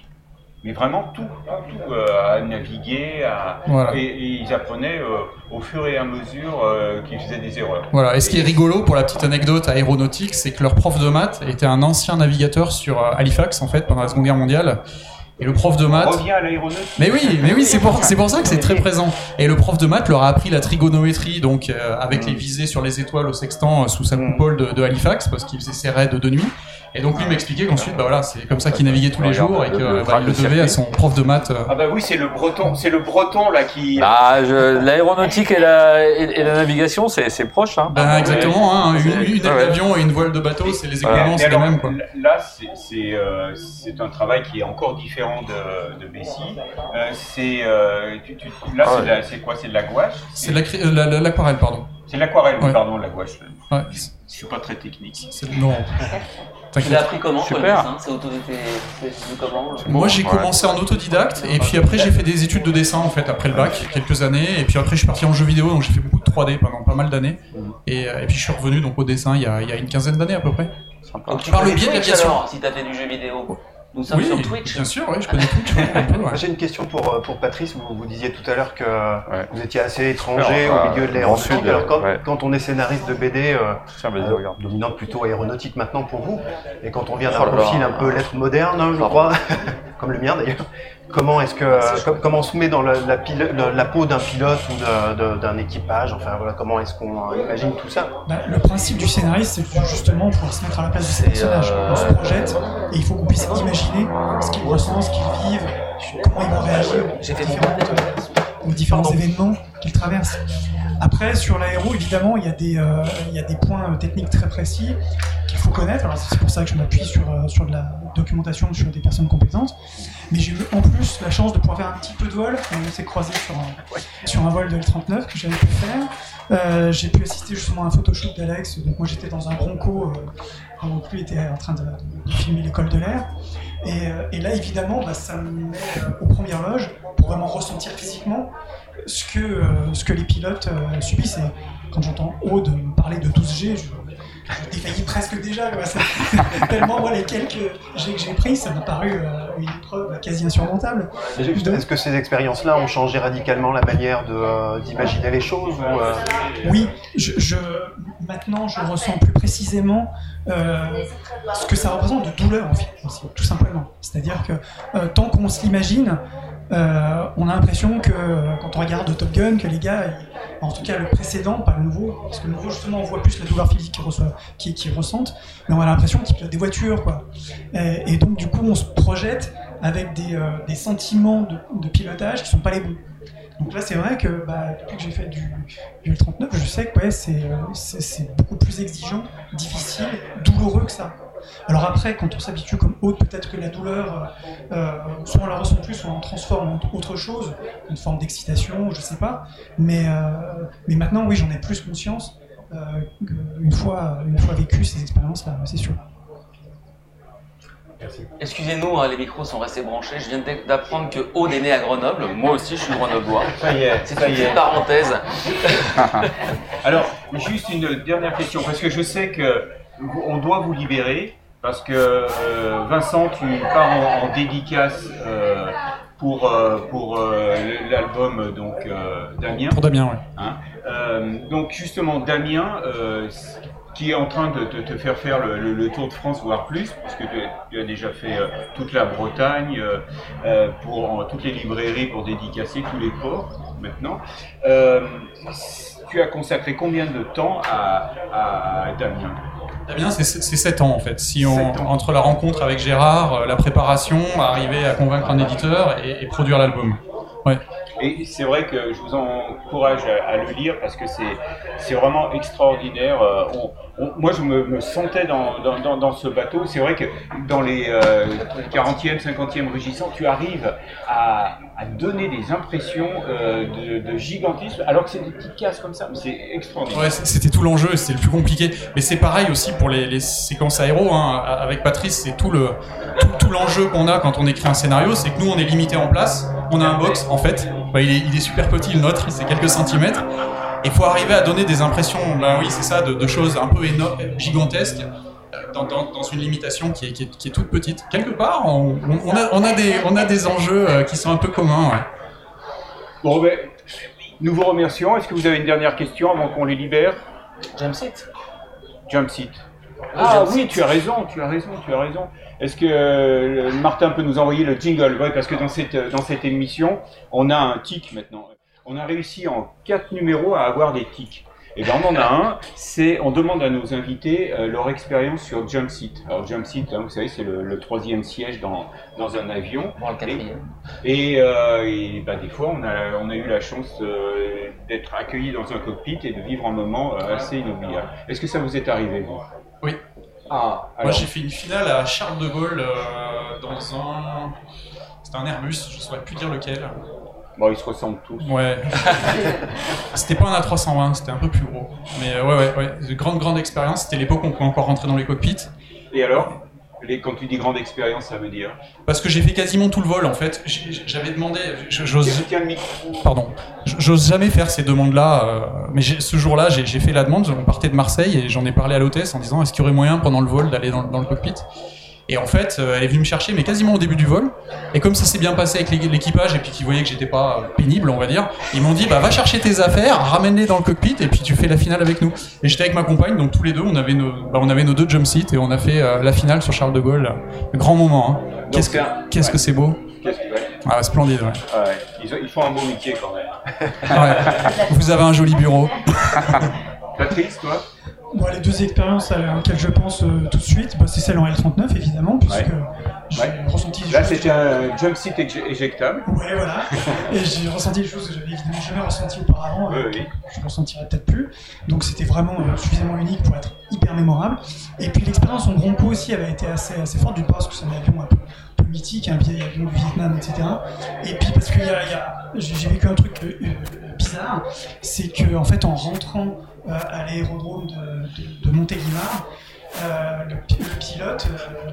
A: Mais vraiment tout, tout, euh, à naviguer, à...
E: Voilà.
A: Et, et ils apprenaient euh, au fur et à mesure euh, qu'ils faisaient des erreurs.
E: Voilà. Et ce qui est rigolo pour la petite anecdote aéronautique, c'est que leur prof de maths était un ancien navigateur sur Halifax en fait pendant la Seconde Guerre mondiale. Et le prof de
A: On
E: maths.
A: revient à.
E: Mais oui, mais oui, c'est pour, c'est pour ça que c'est très présent. Et le prof de maths leur a appris la trigonométrie, donc euh, avec les visées sur les étoiles au sextant euh, sous sa coupole de, de Halifax, parce qu'il faisait ses raids de nuit. Et donc lui m'expliquait qu'ensuite, bah voilà, c'est comme ça qu'il naviguait tous les jours et que
F: le
E: bah, le
F: de
E: devait à son prof de maths. euh.
A: Ah bah oui, c'est le breton, c'est le breton là qui...
F: Bah, je- l'aéronautique et la, et, et la navigation, c'est c'est proche. Hein.
E: Ben, exactement, hein, une,
F: C'est-
E: une aile
F: ouais.
E: d'avion et une voile de bateau, c'est les
A: Mais
E: c'est les mêmes quoi.
A: Là, c'est c'est, euh, c'est un travail qui est encore différent de, de Bessie. Euh, c'est euh, tu- tu- là,
F: Ah
A: c'est
F: ouais.
A: de la- c'est quoi? C'est de la gouache?
E: C'est de la cri- euh, la- la- l'aquarelle, pardon.
A: C'est de l'aquarelle, oui,
E: Ouais.
A: pardon, la gouache.
E: Ouais.
A: Je suis pas très technique.
E: Non.
C: Tu l'as appris comment toi, le
F: Super.
C: dessin comment
E: Moi j'ai commencé en autodidacte et puis après j'ai fait des études de dessin en fait après le bac quelques années et puis après je suis parti en jeu vidéo donc j'ai fait beaucoup de 3D pendant pas mal d'années et, euh, et puis je suis revenu donc au dessin il y a, il y a une quinzaine d'années à peu près.
C: Donc tu
E: Par le biais de l'aviation.
C: si t'as fait du jeu vidéo? Nous sommes
E: Oui,
C: sur Twitch.
E: bien sûr, oui, je connais Twitch. ouais.
B: J'ai une question pour, euh, pour Patrice. Vous, vous disiez tout à l'heure que
F: Ouais.
B: vous étiez assez étranger
F: Alors,
B: au milieu de
F: euh,
B: l'aéronautique. Alors, quand,
F: ouais.
B: quand on est scénariste de BD, euh,
F: Tiens,
B: euh, dominante plutôt aéronautique maintenant pour vous, et quand on vient d'un
F: Oh là là.
B: profil un peu lettre moderne, je crois, comme le mien d'ailleurs, comment est-ce que euh, com- comment on se met dans la, la, pile- la- la peau d'un pilote ou d'un équipage? Enfin voilà, comment est-ce qu'on euh, imagine tout ça?
G: Bah, le principe du scénariste, c'est justement pouvoir se mettre à la place de ses
C: C'est,
G: personnages.
C: euh,
G: On se projette et il faut qu'on puisse imaginer ce qu'ils ressentent, ce qu'ils vivent, comment ils vont réagir. Aux différents événements qu'il traverse. Après, sur l'aéro, évidemment, il y, a des, euh, il y a des points techniques très précis qu'il faut connaître. Alors, c'est pour ça que je m'appuie sur, euh, sur de la documentation sur des personnes compétentes. Mais j'ai eu en plus la chance de pouvoir faire un petit peu de vol. On s'est croisé sur un, sur un vol de L39 que j'avais pu faire. Euh, j'ai pu assister justement à un photoshoot d'Alex. Donc, moi, j'étais dans un Bronco. Euh, où lui était en train de, de filmer l'école de l'air. Et, et, là, évidemment, bah, ça me met aux premières loges pour vraiment ressentir physiquement ce que, euh, ce que les pilotes euh, subissent. Et quand j'entends Aude parler de 12G, je, je défaillis presque déjà. Tellement, moi, les quelques que j'ai pris, ça m'a paru euh, une épreuve quasi insurmontable.
B: Est-ce que ces expériences-là ont changé radicalement la manière d'imaginer les choses ou, euh...
G: Oui, je, je, maintenant, je ressens plus précisément euh, ce que ça représente de douleur, en fait, tout simplement. C'est-à-dire que euh, tant qu'on se l'imagine, euh, on a l'impression que quand on regarde Top Gun, que les gars, en tout cas le précédent, pas le nouveau, parce que le nouveau justement on voit plus la douleur physique qu'ils ressentent, mais on a l'impression qu'ils pilotent des voitures, quoi. Et, donc du coup on se projette avec des, euh, sentiments de, pilotage qui sont pas les bons. Donc là c'est vrai que bah, depuis que j'ai fait du, du L39, je sais que ouais, c'est beaucoup plus exigeant, difficile, douloureux que ça. Alors après, quand on s'habitue comme hôte, peut-être que la douleur, euh, soit on la ressent plus, soit on en transforme en autre chose, une forme d'excitation, je sais pas. Mais, euh, mais maintenant, oui, j'en ai plus conscience euh, une, fois, une fois vécu ces expériences-là, c'est sûr.
C: Excusez-nous, hein, les micros sont restés branchés. Je viens d'apprendre que Aude est né à Grenoble. Moi aussi, je suis grenoblois.
A: Ça y est.
C: C'est une petite parenthèse.
A: Alors, juste une dernière question, parce que je sais que on doit vous libérer parce que euh, Vincent, tu pars en, en dédicace euh, pour euh, pour l'album donc Damien.
E: Pour Damien, oui.
A: Hein donc justement Damien. qui est en train de te, faire faire le, le, le, Tour de France, voire plus, puisque tu, tu as déjà fait toute la Bretagne, pour en, toutes les librairies pour dédicacer tous les ports maintenant. tu as consacré combien de temps à, à Damien?
E: Damien, c'est 7 ans en fait. Si on, entre la rencontre avec Gérard, la préparation, arriver à convaincre un éditeur et, et produire l'album. Ouais.
A: Et c'est vrai que je vous encourage à, le lire parce que c'est vraiment extraordinaire. On, moi, je me, sentais dans, ce bateau. C'est vrai que dans les euh, 40e, 50e rugissants, tu arrives à, donner des impressions euh, de, de, gigantisme alors que c'est des petites cases comme ça. C'est extraordinaire.
E: C'était tout l'enjeu, c'est le plus compliqué. Mais c'est pareil aussi pour les, séquences aéro. Hein. Avec Patrice, c'est tout l'enjeu qu'on a quand on écrit un scénario, c'est que nous, on est limité en place. On a un box, en fait. Bah, il, est, il est super petit, le nôtre, c'est quelques centimètres. Il faut arriver à donner des impressions, ben oui, c'est ça, de, de, choses un peu énormes, gigantesques, dans, dans, dans, une limitation qui est, qui, est, qui est, toute petite. Quelque part, on, on, a, on, a, des, on a des enjeux qui sont un peu communs. Ouais.
A: Bon, ben, nous vous remercions. Est-ce que vous avez une dernière question avant qu'on les libère?
C: Jump seat.
A: Jump seat. Ah jump oui, seat. tu as raison, tu as raison, tu as raison. Est-ce que euh, Martin peut nous envoyer le jingle? Oui, parce que dans cette, dans cette émission, on a un tic maintenant on a réussi en quatre numéros à avoir des tics. Et bien on en a un, c'est on demande à nos invités euh, leur expérience sur Jump Seat. Alors Jump Seat, hein, vous savez, c'est le, le, troisième siège dans, dans un avion.
C: Bon, le quatrième.
A: Et, et, euh, et ben, des fois, on a, on a eu la chance euh, d'être accueilli dans un cockpit et de vivre un moment euh, assez inoubliable. Est-ce que ça vous est arrivé, vous?
E: Oui.
A: Ah,
E: alors... Moi, j'ai fait une finale à Charles de Gaulle euh, dans un... C'était un Airbus, je ne saurais plus dire lequel.
A: Bon, ils se ressemblent tous.
E: Ouais. c'était pas un A320, c'était un peu plus gros. Mais euh, ouais, ouais, ouais. Grande, grande expérience. C'était l'époque où on pouvait encore rentrer dans les cockpits.
A: Et alors? Les, Quand tu dis grande expérience, ça veut dire
E: Parce que j'ai fait quasiment tout le vol en fait. J'avais demandé. J'ose. Pardon. J'ose jamais faire ces demandes-là. Euh, mais ce jour-là, j'ai fait la demande. On partait de Marseille et j'en ai parlé à l'hôtesse en disant est-ce qu'il y aurait moyen pendant le vol d'aller dans, dans le cockpit? Et en fait, euh, elle est venue me chercher, mais quasiment au début du vol. Et comme ça s'est bien passé avec l'équipage, et puis qu'ils voyaient que j'étais pas pénible, on va dire, ils m'ont dit, bah va chercher tes affaires, ramène-les dans le cockpit, et puis tu fais la finale avec nous. Et j'étais avec ma compagne, donc tous les deux, on avait nos, bah, on avait nos deux jump seats, et on a fait euh, la finale sur Charles de Gaulle. Grand moment. Hein. Qu'est-ce que qu'est-ce ouais. que c'est beau?
A: Qu'est-ce que ouais.
E: Ah, splendide, ouais.
A: ouais. Ils, ils, font un beau métier quand même.
E: ouais. Vous avez un joli bureau.
A: Patrice, toi?
G: Bon, les deux expériences auxquelles je pense euh, tout de suite, bah, c'est celle en L39 évidemment, puisque ouais. j'ai
A: Ouais.
G: ressenti des
A: Là, c'était un jump seat éje- éjectable.
G: Ouais, voilà. Et j'ai ressenti des choses que j'avais évidemment jamais ressenties auparavant.
A: Oui, oui.
G: je ne ressentirai peut-être plus. Donc c'était vraiment euh, suffisamment unique pour être hyper mémorable. Et puis l'expérience en Bronco aussi avait été assez, assez forte, d'une part parce que c'est un avion un peu, un peu mythique, un vieil avion du Vietnam, etc. Et puis parce que j'ai vécu un truc euh, euh, bizarre, c'est que en fait en rentrant euh, à l'aérodrome de, de, de Montélimar, euh, le, pi- le pilote, euh,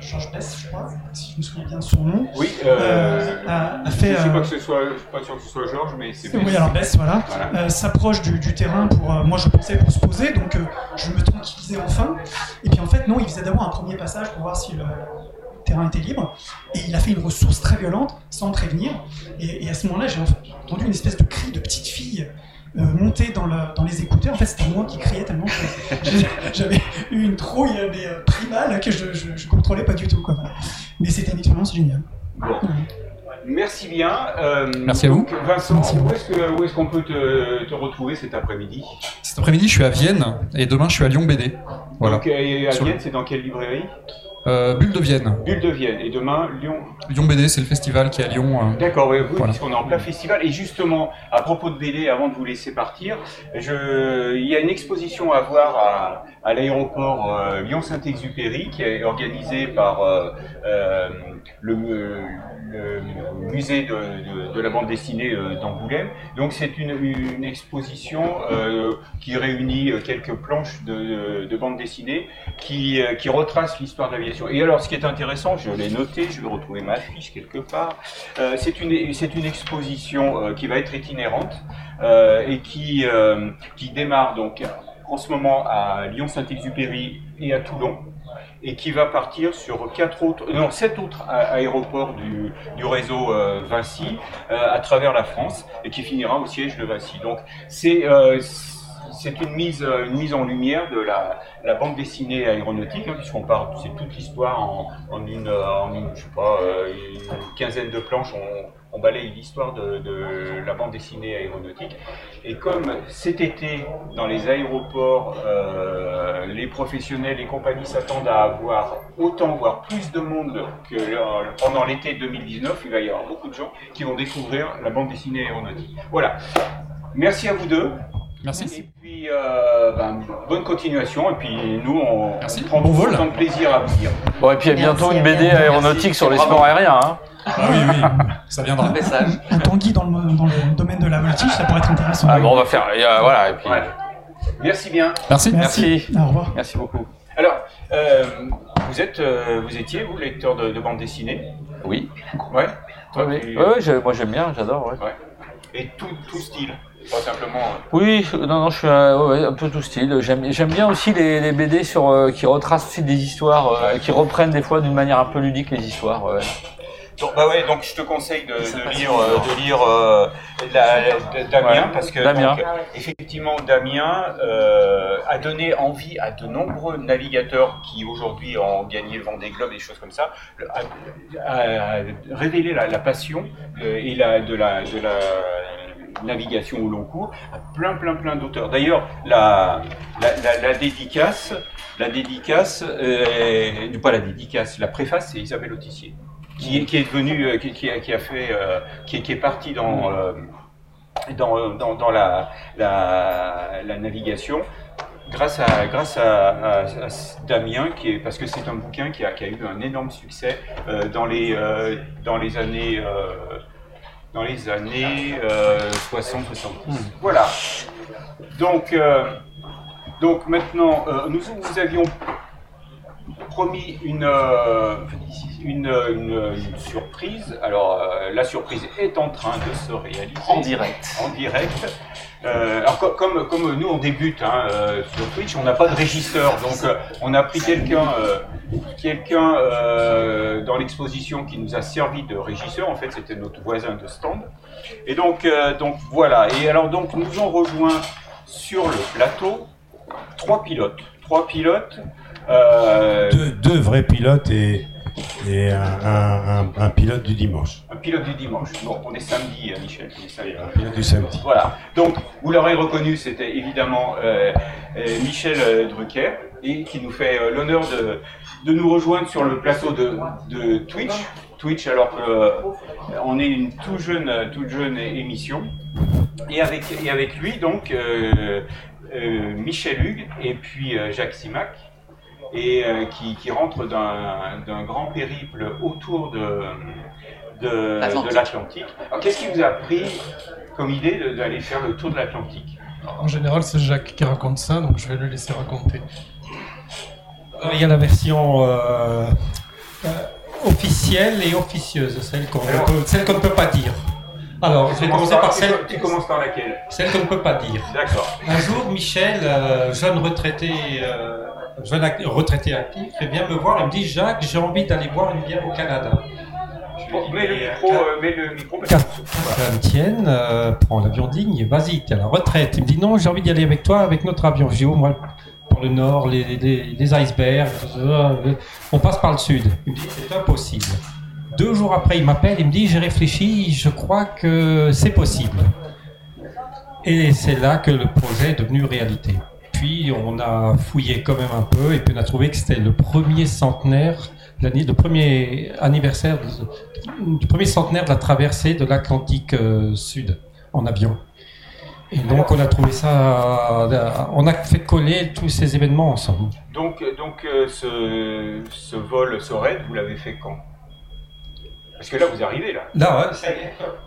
G: Georges Bess, je crois, si je me souviens bien de son nom,
A: Oui,
G: a, a
A: je
G: fait...
A: ne sais pas que ce soit, je suis pas sûr que ce soit Georges, mais c'est
G: oui, alors Bess, voilà,
A: Voilà.
G: s'approche du, du terrain pour, moi je pensais pour se poser, donc je me tranquillisais enfin. Et puis en fait, non, il faisait d'abord un premier passage pour voir si le terrain était libre. Et il a fait une ressource très violente, sans me prévenir. Et, et à ce moment-là, j'ai entendu une espèce de cri de petite fille. euh, monter dans, le- dans les écouteurs. En fait, c'était moi qui criais tellement j'avais eu une trouille des euh, primales que je, je, je contrôlais pas du tout. Quoi. Mais c'était une expérience géniale.
A: Bon. Merci bien. Euh,
E: Merci à vous.
A: Vincent,
G: Merci
A: où est-ce qu'on peut te, te retrouver cet après-midi?
E: Cet après-midi, je suis à Vienne et demain, je suis à Lyon BD. Voilà.
A: Donc, et à
E: Sur-
A: Vienne, c'est dans quelle librairie?
E: Euh, Bulle de Vienne.
A: Bulle de Vienne. Et demain, Lyon.
E: Lyon BD, c'est le festival qui est à Lyon. euh.
A: D'accord, oui, oui,
E: Voilà.
A: puisqu'on est en plein festival. Et justement, à propos de BD, avant de vous laisser partir, je... il y a une exposition à voir à, à l'aéroport euh, Lyon-Saint-Exupéry qui est organisée par euh, euh, le, le musée de, la bande dessinée euh, d'Angoulême. Donc c'est une, exposition euh, qui réunit euh, quelques planches de, de bande dessinée qui, qui retrace l'histoire de l'aviation. Et alors ce qui est intéressant, je l'ai noté, je vais retrouver ma fiche quelque part, c'est une, une exposition qui va être itinérante et qui, qui démarre donc en ce moment à Lyon-Saint-Exupéry et à Toulon et qui va partir sur quatre autres, non, sept autres aéroports du, du réseau euh, Vinci euh, à travers la France et qui finira au siège de Vinci. Donc c'est euh, c'est une mise, une mise en lumière de la, la bande dessinée aéronautique, hein, puisqu'on parle, c'est toute l'histoire en, en une, je sais pas, une quinzaine de planches, on balaye l'histoire de, de la bande dessinée aéronautique. Et comme cet été, dans les aéroports, euh, les professionnels, les compagnies s'attendent à avoir autant, voire plus de monde que pendant l'été 2019, il va y avoir beaucoup de gens qui vont découvrir la bande dessinée aéronautique. Voilà. Merci à vous deux.
E: Merci.
A: Et puis, euh, ben, bonne continuation. Et puis, nous, on,
E: Merci.
A: on prend
E: Bon vol.
A: de plaisir à vous dire.
F: Bon, et puis il y a
D: Merci,
F: bientôt une
D: à
F: BD aéronautique
C: Merci.
F: sur les sports aériens. Hein.
E: Ah oui, oui, ça viendra.
C: Un message.
G: Un Tanguy dans le, dans le domaine de la voltige, ça pourrait être intéressant.
F: Ah, bon, on va faire. euh, voilà, et puis.
A: Ouais. Merci bien.
E: Merci.
F: Merci.
G: Au revoir.
F: Merci beaucoup.
A: Alors, euh, vous êtes, euh, vous étiez, vous, lecteur de, de bande dessinée?
F: Oui.
A: Ouais. Toi,
F: Oui,
A: tu-
F: oui. Ouais, ouais, je- moi j'aime bien, j'adore. Ouais.
A: Et tout, tout style? Pas simplement.
F: Oui, non, non, je suis un, ouais, ouais, un peu tout style. J'aime, j'aime bien aussi les, les BD sur euh, qui retracent aussi des histoires, euh, qui reprennent des fois d'une manière un peu ludique les histoires. ouais.
A: Donc, bah ouais, donc je te conseille de, lire, euh, de lire euh, la- la- de- Damien,
F: Ouais.
A: parce que
F: Damien.
A: donc, effectivement, Damien euh, a donné envie à de nombreux navigateurs qui aujourd'hui ont gagné le Vendée Globe et des choses comme ça, le- à, à révéler la, la passion euh, et la, de, la, de la navigation au long cours à plein, plein, plein d'auteurs. D'ailleurs, la, la, la, la dédicace, la dédicace, euh, pas la dédicace, la préface, c'est Isabelle Autissier qui est, qui est devenu, euh, qui, qui a, qui a fait, euh, qui, est, qui est parti dans, euh, dans, dans, dans la, la, la navigation grâce à, grâce à, à- à Damien, qui est, parce que c'est un bouquin qui a, qui a eu un énorme succès euh, dans, les, euh, dans les années, euh, dans les années 60-70. Voilà. Donc, euh, donc maintenant, euh, nous vous avions promis une, euh, une, une- une surprise. Alors, euh, la surprise est en train de se réaliser.
C: En direct.
A: En direct. Euh, alors, co- comme, comme nous, on débute hein, euh, sur Twitch, on n'a pas de régisseur. Donc, on a pris quelqu'un quelqu'un dans l'exposition qui nous a servi de régisseur. En fait, c'était notre voisin de stand. Et donc, donc voilà. Et alors, donc, nous ont rejoint sur le plateau trois pilotes. Trois pilotes. Euh,
H: Deux, deux vrais pilotes et et un, un- un- un pilote du dimanche.
A: Un pilote du dimanche. Bon, on est samedi, euh, Michel. on est samedi.
H: Un pilote du samedi.
A: Voilà. Donc, vous l'aurez reconnu, c'était évidemment euh, Michel Drucker, et qui nous fait l'honneur de, de nous rejoindre sur le plateau de, de Twitch. Twitch, alors que euh, on est une tout jeune, toute jeune émission. Et avec, et avec lui, donc, euh, euh, Michel Hugues et puis Jacques Simac, et euh, qui, qui rentre d'un grand périple autour de, de,
I: L'Atlantique.
A: Alors, qu'est-ce qui vous a pris comme idée d'aller faire le tour de l'Atlantique?
J: En général, c'est Jacques qui raconte ça, donc je vais le laisser raconter. Euh, Il y a la version euh, euh, officielle et officieuse, celle qu'on qu'on ne peut pas dire. Alors, je vais commencer par celle,
A: tu commences par laquelle?
J: Celle qu'on ne peut pas dire.
A: D'accord.
J: Un jour, Michel, euh, jeune retraité, euh, jeune ac- retraité actif, il vient me voir et me dit Jacques, j'ai envie d'aller boire une bière au Canada.
A: Mets le micro,
J: euh,
A: euh, mets le micro.
J: tienne, euh, prends l'avion digne, vas-y, t'es à la retraite. Il me dit non, j'ai envie d'y aller avec toi, avec notre avion. Je dis, oh, moi, pour le nord, les, les, les icebergs, euh, on passe par le sud. Il me dit, c'est impossible. Deux jours après, il m'appelle, il me dit, j'ai réfléchi, je crois que c'est possible. Et c'est là que le projet est devenu réalité. Puis on a fouillé quand même un peu et puis on a trouvé que c'était le premier centenaire, l'année, le premier anniversaire de- du premier centenaire de la traversée de l'Atlantique euh, Sud en avion. Et donc on a trouvé ça, euh, on a fait coller tous ces événements ensemble.
A: Donc, donc euh, ce, ce vol, ce raid, vous l'avez fait quand? Parce que là, vous arrivez là.
J: Là, ouais.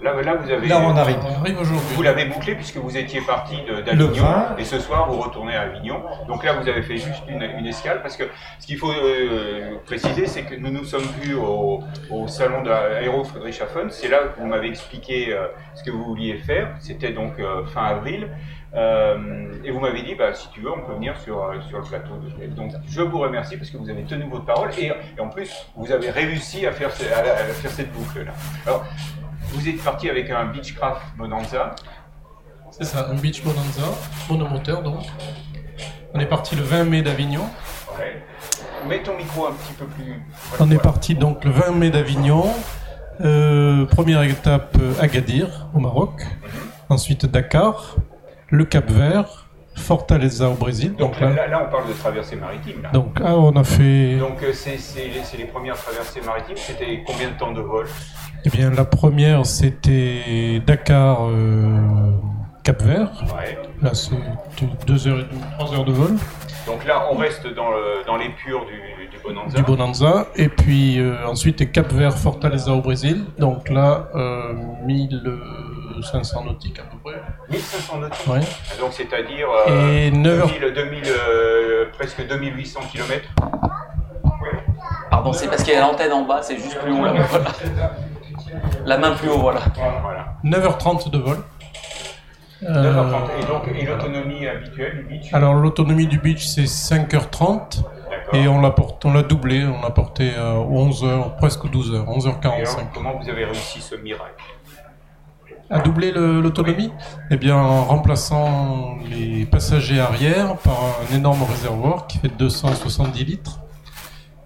A: Là, là vous avez.
J: là on arrive.
K: On arrive aujourd'hui.
A: Vous l'avez bouclé puisque vous étiez parti d'Avignon
J: 20.
A: et ce soir vous retournez à Avignon. Donc là vous avez fait juste une, une escale parce que ce qu'il faut euh, préciser c'est que nous nous sommes vus au, au salon d'Aéro Friedrichshafen. C'est là que vous m'avez expliqué euh, ce que vous vouliez faire. C'était donc euh, fin avril. Euh, et vous m'avez dit, bah, si tu veux, on peut venir sur, euh, sur le plateau. Donc, je vous remercie parce que vous avez tenu votre parole et, et en plus, vous avez réussi à faire, ce- à, à faire cette boucle-là. Alors, vous êtes parti avec un Beechcraft Bonanza.
J: C'est ça, un Beach Bonanza, monomoteur donc. On est parti le 20 mai d'Avignon.
A: Ouais. Mets ton micro un petit peu plus.
J: On est parti donc le 20 mai d'Avignon. Euh, première étape Agadir au Maroc. Ensuite Dakar, le Cap Vert, Fortaleza au Brésil.
A: Donc
J: Donc
A: là,
J: là,
A: là, là, on parle de traversée maritime. Là.
J: donc ah, on a fait.
A: Donc euh, c'est les, premières traversées maritimes. C'était combien de temps de vol?
J: Eh bien la première c'était Dakar, euh, Cap Vert.
A: Ouais.
J: Là c'est 2 heures et demie, 3 heures de vol
A: Donc là, on reste dans, le, dans les purs du, du Bonanza.
J: du Bonanza. Et puis euh, ensuite Cap Vert, Fortaleza au Brésil. Donc là euh, 1500 nautiques à peu près.
A: 1500 nautiques.
J: Ouais.
A: Donc c'est-à-dire euh,
J: Et 9 heures
A: 2000, 2000, euh, presque 2800 km.
I: Pardon, c'est parce qu'il y a l'antenne en bas, c'est juste plus haut là. Voilà. La main plus haut, voilà.
A: Voilà.
J: 9h30 de vol. Euh,
A: 9h30. Et donc, et l'autonomie habituelle du beach?
J: Alors l'autonomie du beach c'est 5h30
A: D'accord.
J: et on l'a porté- on l'a doublé, on l'a porté à 11h, presque 12h,
A: Et alors,
J: 11h45.
A: comment vous avez réussi ce miracle?
J: À doubler le- l'autonomie Eh bien en remplaçant les passagers arrière par un énorme réservoir qui fait 270 litres.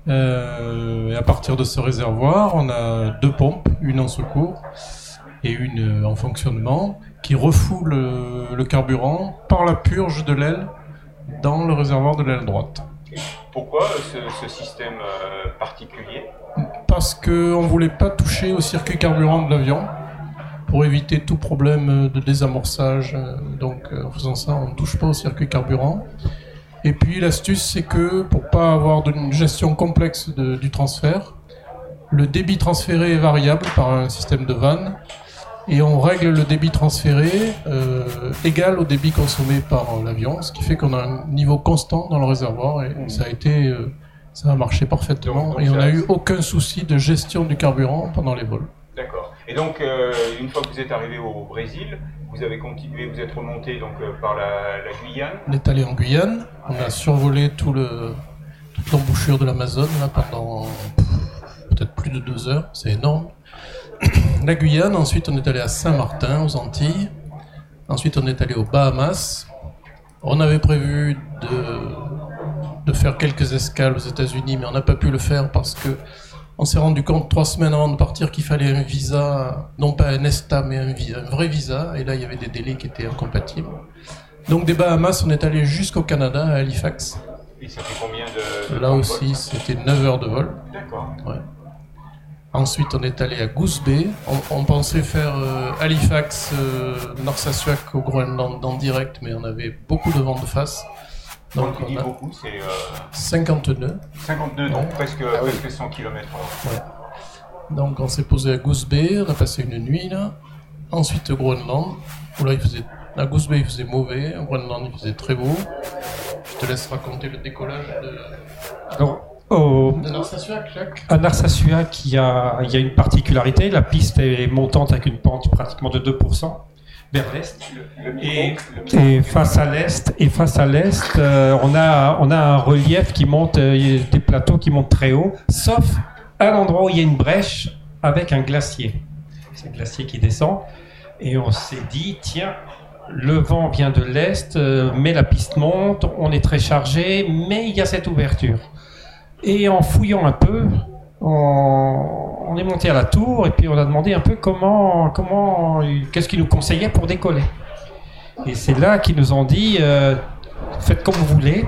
J: Euh, et à partir de ce réservoir, on a deux pompes, une en secours et une euh, en fonctionnement, qui refoule le, le carburant par la purge de l'aile dans le réservoir de l'aile droite.
A: Pourquoi ce, ce système euh, particulier?
J: Parce qu'on ne voulait pas toucher au circuit carburant de l'avion pour éviter tout problème de désamorçage. Euh, Donc euh, en faisant ça, on ne touche pas au circuit carburant. Et puis l'astuce, c'est que pour pas avoir une gestion complexe de- du transfert, le débit transféré est variable par un système de vanne et on règle le débit transféré euh, égal au débit consommé par l'avion, ce qui fait qu'on a un niveau constant dans le réservoir et ça a été, euh, ça a marché parfaitement et on n'a eu aucun souci de gestion du carburant pendant les vols.
A: D'accord. Et donc, euh, une fois que vous êtes arrivé au Brésil, vous avez continué, vous êtes remonté donc euh, par la, la Guyane.
J: On est allé en Guyane, on a survolé tout le, toute l'embouchure de l'Amazone pendant peut-être plus de deux heures, c'est énorme. La Guyane, ensuite on est allé à Saint-Martin, aux Antilles. Ensuite on est allé aux Bahamas. On avait prévu de, de faire quelques escales aux États-Unis, mais on n'a pas pu le faire parce que On s'est rendu compte trois semaines avant de partir qu'il fallait un visa, non pas un ESTA, mais un, visa, un vrai visa. Et là, il y avait des délais qui étaient incompatibles. Donc des Bahamas, on est allé jusqu'au Canada, à Halifax.
A: Et ça fait combien de.
J: Là
A: de
J: aussi, c'était 9 heures de vol.
A: D'accord.
J: Ensuite, on est allé à Goose Bay. On, on pensait faire euh, Halifax, euh, Narsarsuaq au Groenland en direct, mais on avait beaucoup de vent de face.
A: Donc,
J: Donc,
A: tu dis beaucoup, c'est euh,
J: 50 nœuds.
A: 52, donc presque,
J: Ah oui.
A: presque 100 km
J: Donc, on s'est posé à Goose Bay. On a passé une nuit là. Ensuite, au Groenland, où là, il faisait. À Goose Bay, il faisait mauvais. Au Groenland, il faisait très beau. Je te laisse raconter le décollage de,
I: Alors, au,
J: de Jacques.
I: à Narsarsuaq, il y a, il y a une particularité. La piste est montante avec une pente pratiquement de 2% vers l'est. Et, face à l'est, et face à l'est, euh, on a on a un relief qui monte, euh, des plateaux qui montent très haut, sauf un endroit où il y a une brèche avec un glacier. C'est le glacier qui descend, et on s'est dit tiens. Le vent vient de l'est, euh, mais la piste monte, on est très chargé, mais il y a cette ouverture. Et en fouillant un peu, on, est monté à la tour et puis on a demandé un peu comment, comment, qu'est-ce qu'ils nous conseillaient pour décoller. Et c'est là qu'ils nous ont dit euh, faites comme vous voulez,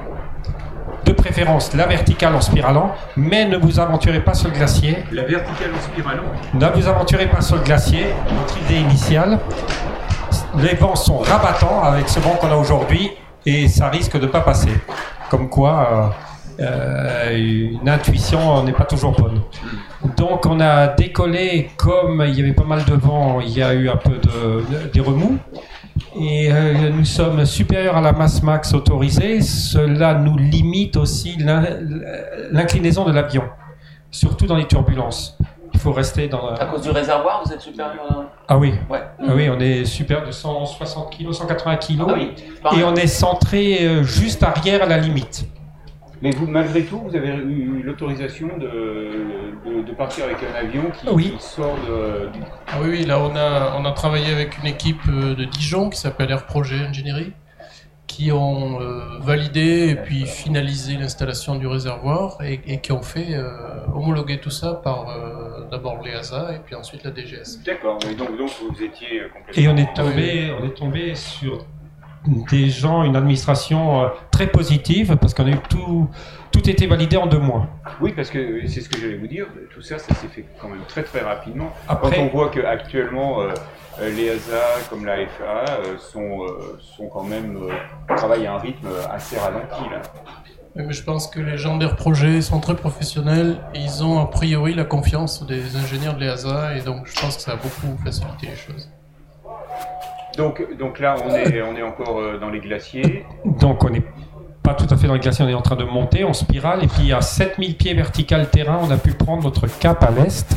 I: de préférence la verticale en spiralant, mais ne vous aventurez pas sur le glacier.
A: La verticale en spiralant.
I: Ne vous aventurez pas sur le glacier, notre idée initiale. Les vents sont rabattants avec ce vent qu'on a aujourd'hui et ça risque de ne pas passer. Comme quoi, euh, euh, une intuition n'est pas toujours bonne. Donc on a décollé, comme il y avait pas mal de vent, il y a eu un peu de, de- des remous. Et euh, nous sommes supérieurs à la masse max autorisée. Cela nous limite aussi l'in- l'inclinaison de l'avion, surtout dans les turbulences. Il faut rester dans...
C: À cause du réservoir, vous êtes supérieur à...
I: Ah oui,
C: Ouais.
I: ah oui, on est super de 160 kg, 180 kg.
C: Ah oui.
I: Et on est centré euh, juste arrière à la limite.
A: Mais vous, malgré tout, vous avez eu l'autorisation de, de, de partir avec un avion qui,
I: Oui.
A: qui sort de, du...
J: Ah oui, oui, là on a, on a travaillé avec une équipe euh, de Dijon qui s'appelle Air Projet Engineering, qui ont euh, validé et puis finalisé l'installation du réservoir et, et qui ont fait euh, homologuer tout ça par euh, d'abord l'EASA et puis ensuite la DGS.
A: D'accord, mais donc, donc vous étiez complètement...
I: Et on est tombé, on est tombé sur des gens, une administration euh, très positive, parce qu'on a eu tout, tout été validé en deux mois.
A: Oui, parce que c'est ce que j'allais vous dire, tout ça, ça s'est fait quand même très très rapidement.
I: Après-
A: Quand on voit qu'actuellement, euh, euh, les ASA comme la FAA euh, sont, euh, sont quand même, euh, travaillent à un rythme assez ralenti. Là.
J: Oui, Mais je pense que les gens d'Air Projet sont très professionnels et ils ont a priori la confiance des ingénieurs de l'EASA et donc je pense que ça a beaucoup facilité les choses.
A: Donc, là, on est, on est encore euh, dans les glaciers.
I: Donc on n'est pas tout à fait dans le glacier, on est en train de monter en spirale, et puis à 7000 pieds vertical terrain, on a pu prendre notre cap à l'est.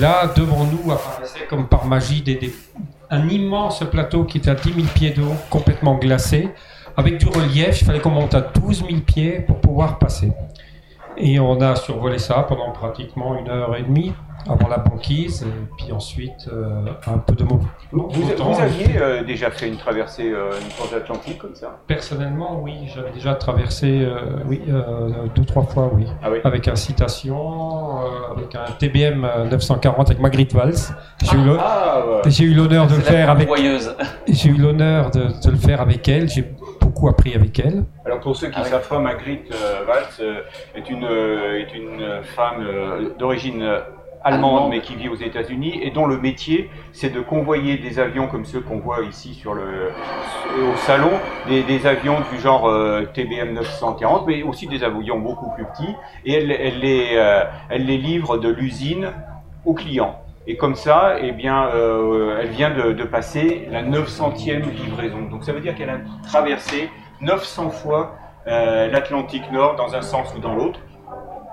I: Là, devant nous, apparaissait comme par magie des- un immense plateau qui était à 10 000 pieds d'eau, complètement glacé, avec du relief. Il fallait qu'on monte à 12 000 pieds pour pouvoir passer. Et on a survolé ça pendant pratiquement une heure et demie avant la banquise, et puis ensuite euh, un peu de mouvement.
A: Vous, vous aviez euh, déjà fait une traversée euh, une transatlantique comme ça?
I: Personnellement, oui, j'avais déjà traversé, euh, oui, euh, deux trois fois, oui,
A: Ah oui
I: avec incitation, euh, avec un TBM 940 avec Magritte Valls. J'ai eu l'hon-
A: Ah, ouais.
I: j'ai eu l'honneur de le faire avec, j'ai eu l'honneur de, de le faire avec elle. J'ai beaucoup appris avec elle.
A: Alors pour ceux qui
C: Ah
A: ne
C: oui.
A: savent pas, Magritte euh, Valls euh, est, une, euh, est une femme euh, d'origine euh, allemande mais qui vit aux États-Unis et dont le métier c'est de convoyer des avions comme ceux qu'on voit ici sur le, au salon, des, des avions du genre euh, TBM 940 mais aussi des avions beaucoup plus petits et elle, elle, les, euh, elle les livre de l'usine aux clients. Et comme ça, eh bien, euh, elle vient de, de passer la 900e livraison. Donc ça veut dire qu'elle a traversé 900 fois l'Atlantique Nord dans un sens ou dans l'autre,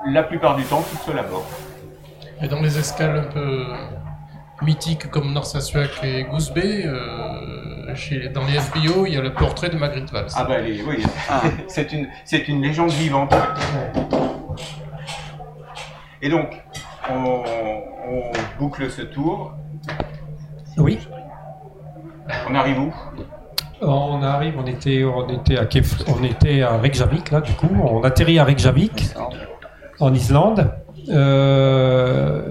A: la plupart du temps toute seule à bord.
J: Et dans les escales un peu mythiques comme Narsarsuaq et Goose Bay, euh, chez, dans les FBO, il y a le portrait de Magritte Valls.
A: Ah bah elle est- oui, c'est une, c'est une légende vivante. Et donc, on, on boucle ce tour.
I: Oui.
A: On arrive où?
I: On arrive, on était, on était à Kef- on était à Reykjavik là, du coup, on atterrit à Reykjavik, en Islande. Euh,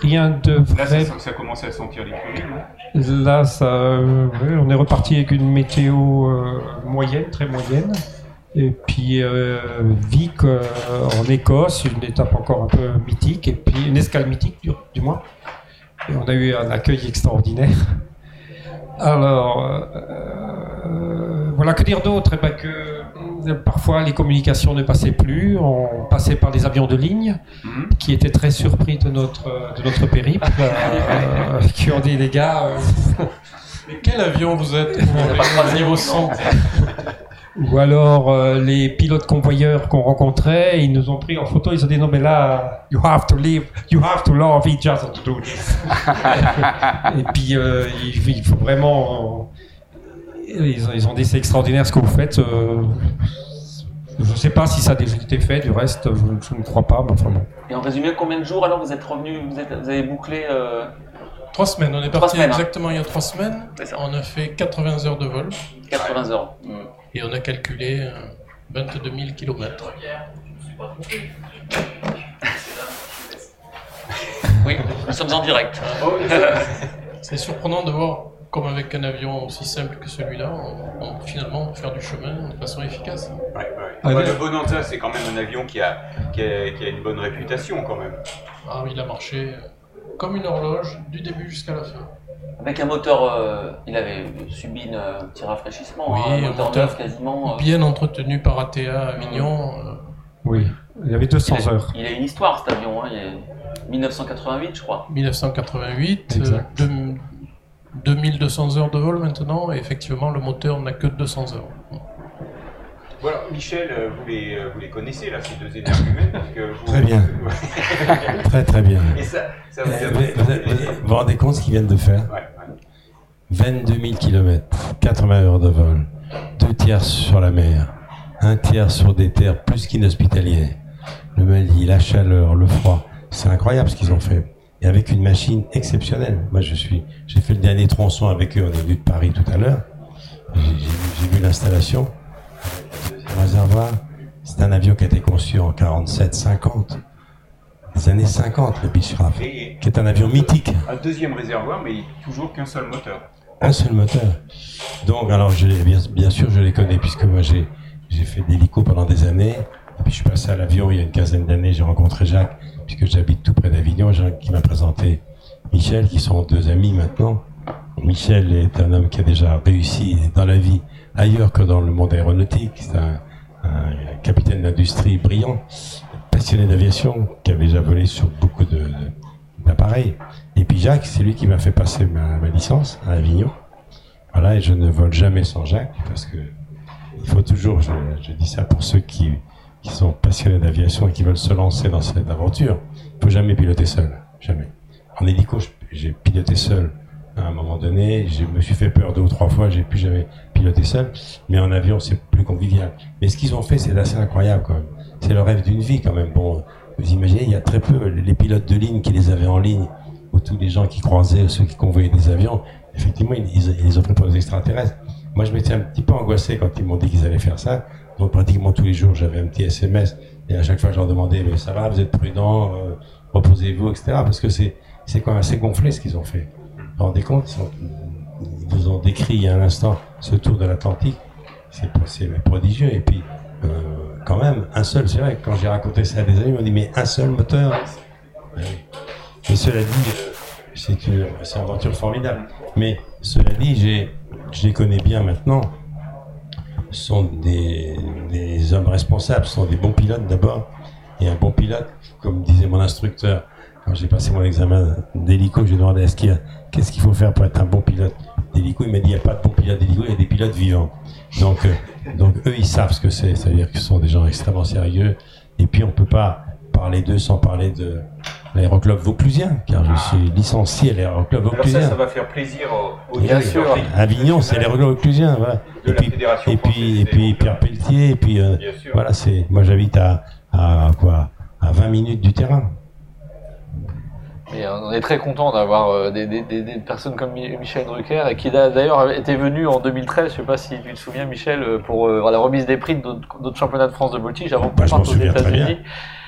I: rien de
A: Là,
I: vrai.
A: ça, ça commence à sentir l'écurie, non
I: Là, ça, euh, on est reparti avec une météo euh, moyenne, très moyenne. Et puis Vic en Écosse, une étape encore un peu mythique, et puis une escale mythique du, du moins. Et on a eu un accueil extraordinaire. Alors, voilà, que dire d'autre? Eh ben que parfois les communications ne passaient plus, on passait par les avions de ligne,
A: Mhm.
I: qui étaient très surpris de notre, de notre périple, euh, qui ont dit les gars, euh,
J: Mais quel avion vous êtes niveau 100
I: Ou alors euh, les pilotes convoyeurs qu'on rencontrait, ils nous ont pris en photo, ils ont dit non mais là, you have to live, you have to love each other to do this. Et puis euh, il, il faut vraiment, ils, ont- ils ont dit c'est extraordinaire ce que vous faites. euh, je ne sais pas si ça a déjà été fait, du reste je, je ne crois pas, mais enfin bon.
C: Et en résumé, combien de jours alors vous êtes revenu, vous, êtes, vous avez bouclé euh,
J: Trois semaines, on est parti
C: semaines, hein.
J: exactement il y a trois semaines. On a fait 80 heures de vol
C: 80 heures
J: et on a calculé euh, 22 000 km.
C: Oui, nous sommes en direct.
J: C'est surprenant de voir comme avec un avion aussi simple que celui-là, on, on- finalement on peut faire du chemin de façon efficace.
A: Ouais, ouais.
I: Ah,
A: Ouais,
I: oui.
A: le Bonanza, c'est quand même un avion qui a, qui, a, qui a une bonne réputation quand même.
J: Ah, il a marché comme une horloge du début jusqu'à la fin.
C: Avec un moteur, euh, il avait subi une, euh, un petit rafraîchissement,
J: Oui,
C: hein, un
J: un
C: moteur
J: moteur
C: neuf quasiment. euh.
J: Bien entretenu par ATA à Avignon. euh,
I: Oui, il y avait 200
C: il, a,
I: heures.
C: il a une histoire cet avion, hein, il est 1988 je crois.
J: 1988,
I: Exact.
J: euh, deux- 2200 heures de vol maintenant, et effectivement le moteur n'a que 200 heures.
A: Voilà, Michel, euh, vous les, euh, vous les connaissez là, ces deux énergumènes parce que vous...
H: Très bien. Très très bien.
A: Et ça, ça vous a
H: vous, vous- vous- vous vous rendez compte ce qu'ils viennent de faire
A: Ouais, ouais.
H: 22 000 km, 80 heures de vol, deux tiers sur la mer, un tiers sur des terres plus qu'inhospitalières. Le Mali, la chaleur, le froid, c'est incroyable ce qu'ils ont fait. Et avec une machine exceptionnelle. Moi, je suis, j'ai fait le dernier tronçon avec eux. On est venu de Paris tout à l'heure. J'ai, vu- l'installation. Le réservoir, c'est un avion qui a été conçu en 47-50. Les années 50, le Bishraf, qui est un avion mythique.
A: un deuxième réservoir, mais toujours qu'un seul moteur.
H: Un seul moteur. Donc, alors, je bien, bien sûr, je les connais, puisque moi, j'ai, j'ai fait d'hélico pendant des années. Et puis, je suis passé à l'avion il y a une quinzaine d'années. J'ai rencontré Jacques, puisque j'habite tout près d'Avignon. Qui m'a présenté Michel, qui sont deux amis maintenant. Michel est un homme qui a déjà réussi dans la vie ailleurs que dans le monde aéronautique. C'est un, capitaine d'industrie brillant, passionné d'aviation, qui a déjà volé sur beaucoup d'appareils. Et puis Jacques, c'est lui qui m'a fait passer ma, licence à Avignon. Voilà, et je ne vole jamais sans Jacques, parce que il faut toujours, je dis ça pour ceux qui, qui sont passionnés d'aviation et qui veulent se lancer dans cette aventure, il faut jamais piloter seul, jamais. En hélico, j'ai piloté seul à un moment donné, je me suis fait peur deux ou trois fois, j'ai plus jamais piloté seul, mais en avion, c'est plus convivial. Mais ce qu'ils ont fait, c'est assez incroyable quand même. C'est le rêve d'une vie quand même. Bon, vous imaginez, il y a très peu les pilotes de ligne qui les avaient en ligne, ou tous les gens qui croisaient, ceux qui convoyaient des avions, effectivement, ils, ils, ils les ont pris pour des extraterrestres. Moi, je m'étais un petit peu angoissé quand ils m'ont dit qu'ils allaient faire ça. Donc, pratiquement tous les jours, j'avais un petit SMS. Et à chaque fois, je leur demandais, mais ça va, vous êtes prudents, euh, reposez-vous, etc. Parce que c'est, c'est quand même assez gonflé ce qu'ils ont fait. Vous vous rendez compte Ils, vous ont décrit il y a un instant ce tour de l'Atlantique. C'est, prodigieux. Et puis, euh, quand même, un seul, c'est vrai, quand j'ai raconté ça à des amis, ils m'ont dit, mais un seul moteur. Mais cela dit, euh, c'est une, une aventure formidable. Mais cela dit, j'ai, je les connais bien maintenant. Ce sont des, hommes responsables, ce sont des bons pilotes d'abord. Et un bon pilote, comme disait mon instructeur, quand j'ai passé mon examen d'hélico, je lui demandé est-ce qu'il a- qu'est-ce qu'il faut faire pour être un bon pilote d'hélico? Il m'a dit il n'y a pas de bon pilote d'hélico, il y a des pilotes vivants. Donc, euh, donc eux, ils savent ce que c'est. C'est-à-dire qu'ils sont des gens extrêmement sérieux. Et puis, on ne peut pas parler d'eux sans parler de l'aéroclub vauclusien, car je suis licencié à l'aéroclub
A: Alors ça,
H: vauclusien.
A: ça va faire plaisir aux, aux
H: Bien sûr. Avignon, c'est l'aéroclub vauclusien, voilà.
A: de
H: Et puis, et puis, et Pierre Pelletier, et puis euh, voilà, c'est. Moi, j'habite à, à quoi? À 20 minutes du terrain.
F: Et on est très content d'avoir euh, des, des- des- des personnes comme Mi- Michel Drucker, et qui a d'ailleurs était venu en 2013, je sais pas si tu te souviens Michel, euh, pour euh, la remise des prix de d'autres championnats de France de voltige avant qu'on
H: Bah,
F: parte aux États-Unis.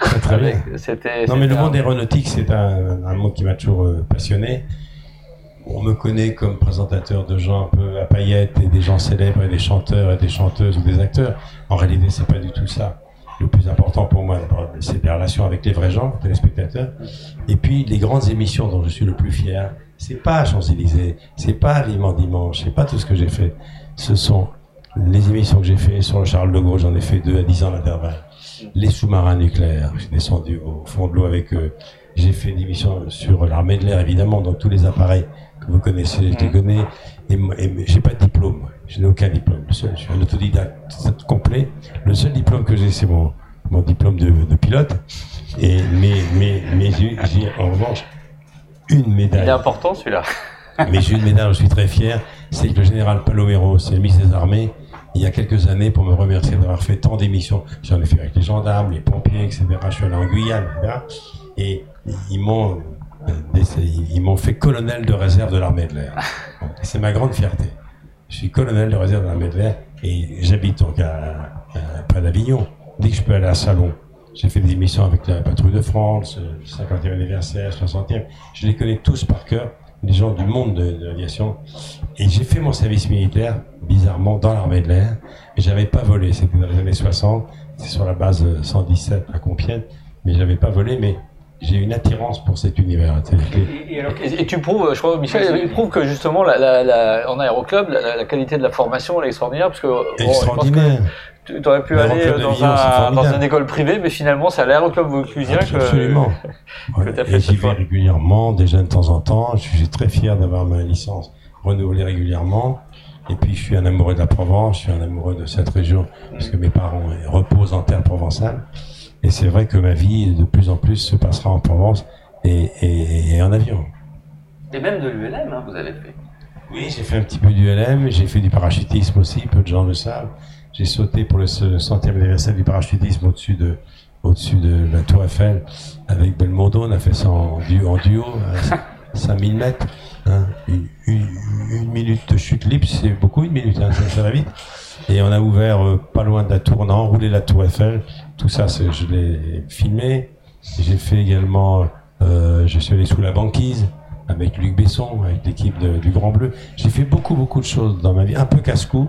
H: Très, très bien.
F: Avec- C'était.
H: Non, mais le monde
F: un-
H: aéronautique, c'est un, un monde qui m'a toujours passionné. On me connaît comme présentateur de gens un peu à paillettes et des gens célèbres et des chanteurs et des chanteuses ou des acteurs. En réalité, c'est pas du tout ça. Le plus important pour moi, c'est des relations avec les vrais gens, téléspectateurs. Et puis, les grandes émissions dont je suis le plus fier, c'est pas Champs-Élysées, c'est pas Vivement Dimanche, c'est pas tout ce que j'ai fait. Ce sont les émissions que j'ai fait sur le Charles de Gaulle, j'en ai fait deux à dix ans d'intervalle. Les sous-marins nucléaires, j'ai descendu au fond de l'eau avec eux. J'ai fait des émissions sur l'armée de l'air, évidemment, donc tous les appareils que vous connaissez, je les connais. Et, j'ai pas de diplôme. Je n'ai aucun diplôme. Je suis un autodidacte complet. Le seul diplôme que j'ai, c'est mon, mon diplôme de, de pilote. Et, mais mais, mais j'ai en revanche une médaille.
F: Il est important celui-là.
H: Mais j'ai une médaille, je suis très fier. C'est que le général Palomero, c'est le ministre des Armées, il y a quelques années, pour me remercier d'avoir fait tant d'émissions, j'en ai fait avec les gendarmes, les pompiers, etc. Je suis allé en Guyane, etc. Et ils m'ont, euh, ils m'ont fait colonel de réserve de l'armée de l'air. C'est ma grande fierté. Je suis colonel de réserve de l'armée de l'air et j'habite donc à, à- près d'Avignon. Dès que je peux aller à Salon, j'ai fait des émissions avec la Patrouille de France, euh, 50e anniversaire, 60e. Je les connais tous par cœur, les gens du monde de, l'aviation. Et j'ai fait mon service militaire, bizarrement, dans l'armée de l'air. Mais j'avais pas volé, c'était dans les années 60. C'est sur la base euh, 117 à Compiègne. Mais j'avais pas volé, mais j'ai une attirance pour cet univers.
A: Et, et alors,
F: Et, et tu prouves, je crois, Michel,
A: Vas-y.
F: il prouve que justement, la, la, la- en aéroclub, la, la qualité de la formation elle est extraordinaire, parce que bon, je pense
H: extraordinaire.
F: que tu aurais pu aller dans, un, dans
H: formidable.
F: une école privée, mais finalement, c'est à l'aéroclub vauclusien que.
H: Absolument.
F: que
H: Ouais,
F: t'as fait
H: j'y vais régulièrement, déjà de temps en temps. Je suis très fier d'avoir ma licence renouvelée régulièrement. Et puis, je suis un amoureux de la Provence, je suis un amoureux de cette région, parce que mes parents euh, reposent en terre provençale. Et c'est vrai que ma vie, de plus en plus, se passera en Provence et, et, et en avion.
C: Et même de l'ULM, hein, vous avez fait.
H: Oui, j'ai fait un petit peu du LM, j'ai fait du parachutisme aussi, peu de gens le savent. J'ai sauté pour le ce- centième anniversaire du parachutisme au-dessus de, au-dessus de la Tour Eiffel avec Belmondo. On a fait ça en, du- en duo, à 5000 mètres. hein. Une, une- une minute de chute libre, c'est beaucoup, une minute, hein, ça, ça va vite. Et on a ouvert euh, pas loin de la tour, on a enroulé la Tour Eiffel. Tout ça, je l'ai filmé. J'ai fait également, euh, je suis allé sous la banquise avec Luc Besson, avec l'équipe du Grand Bleu. J'ai fait beaucoup, beaucoup de choses dans ma vie, un peu casse-cou,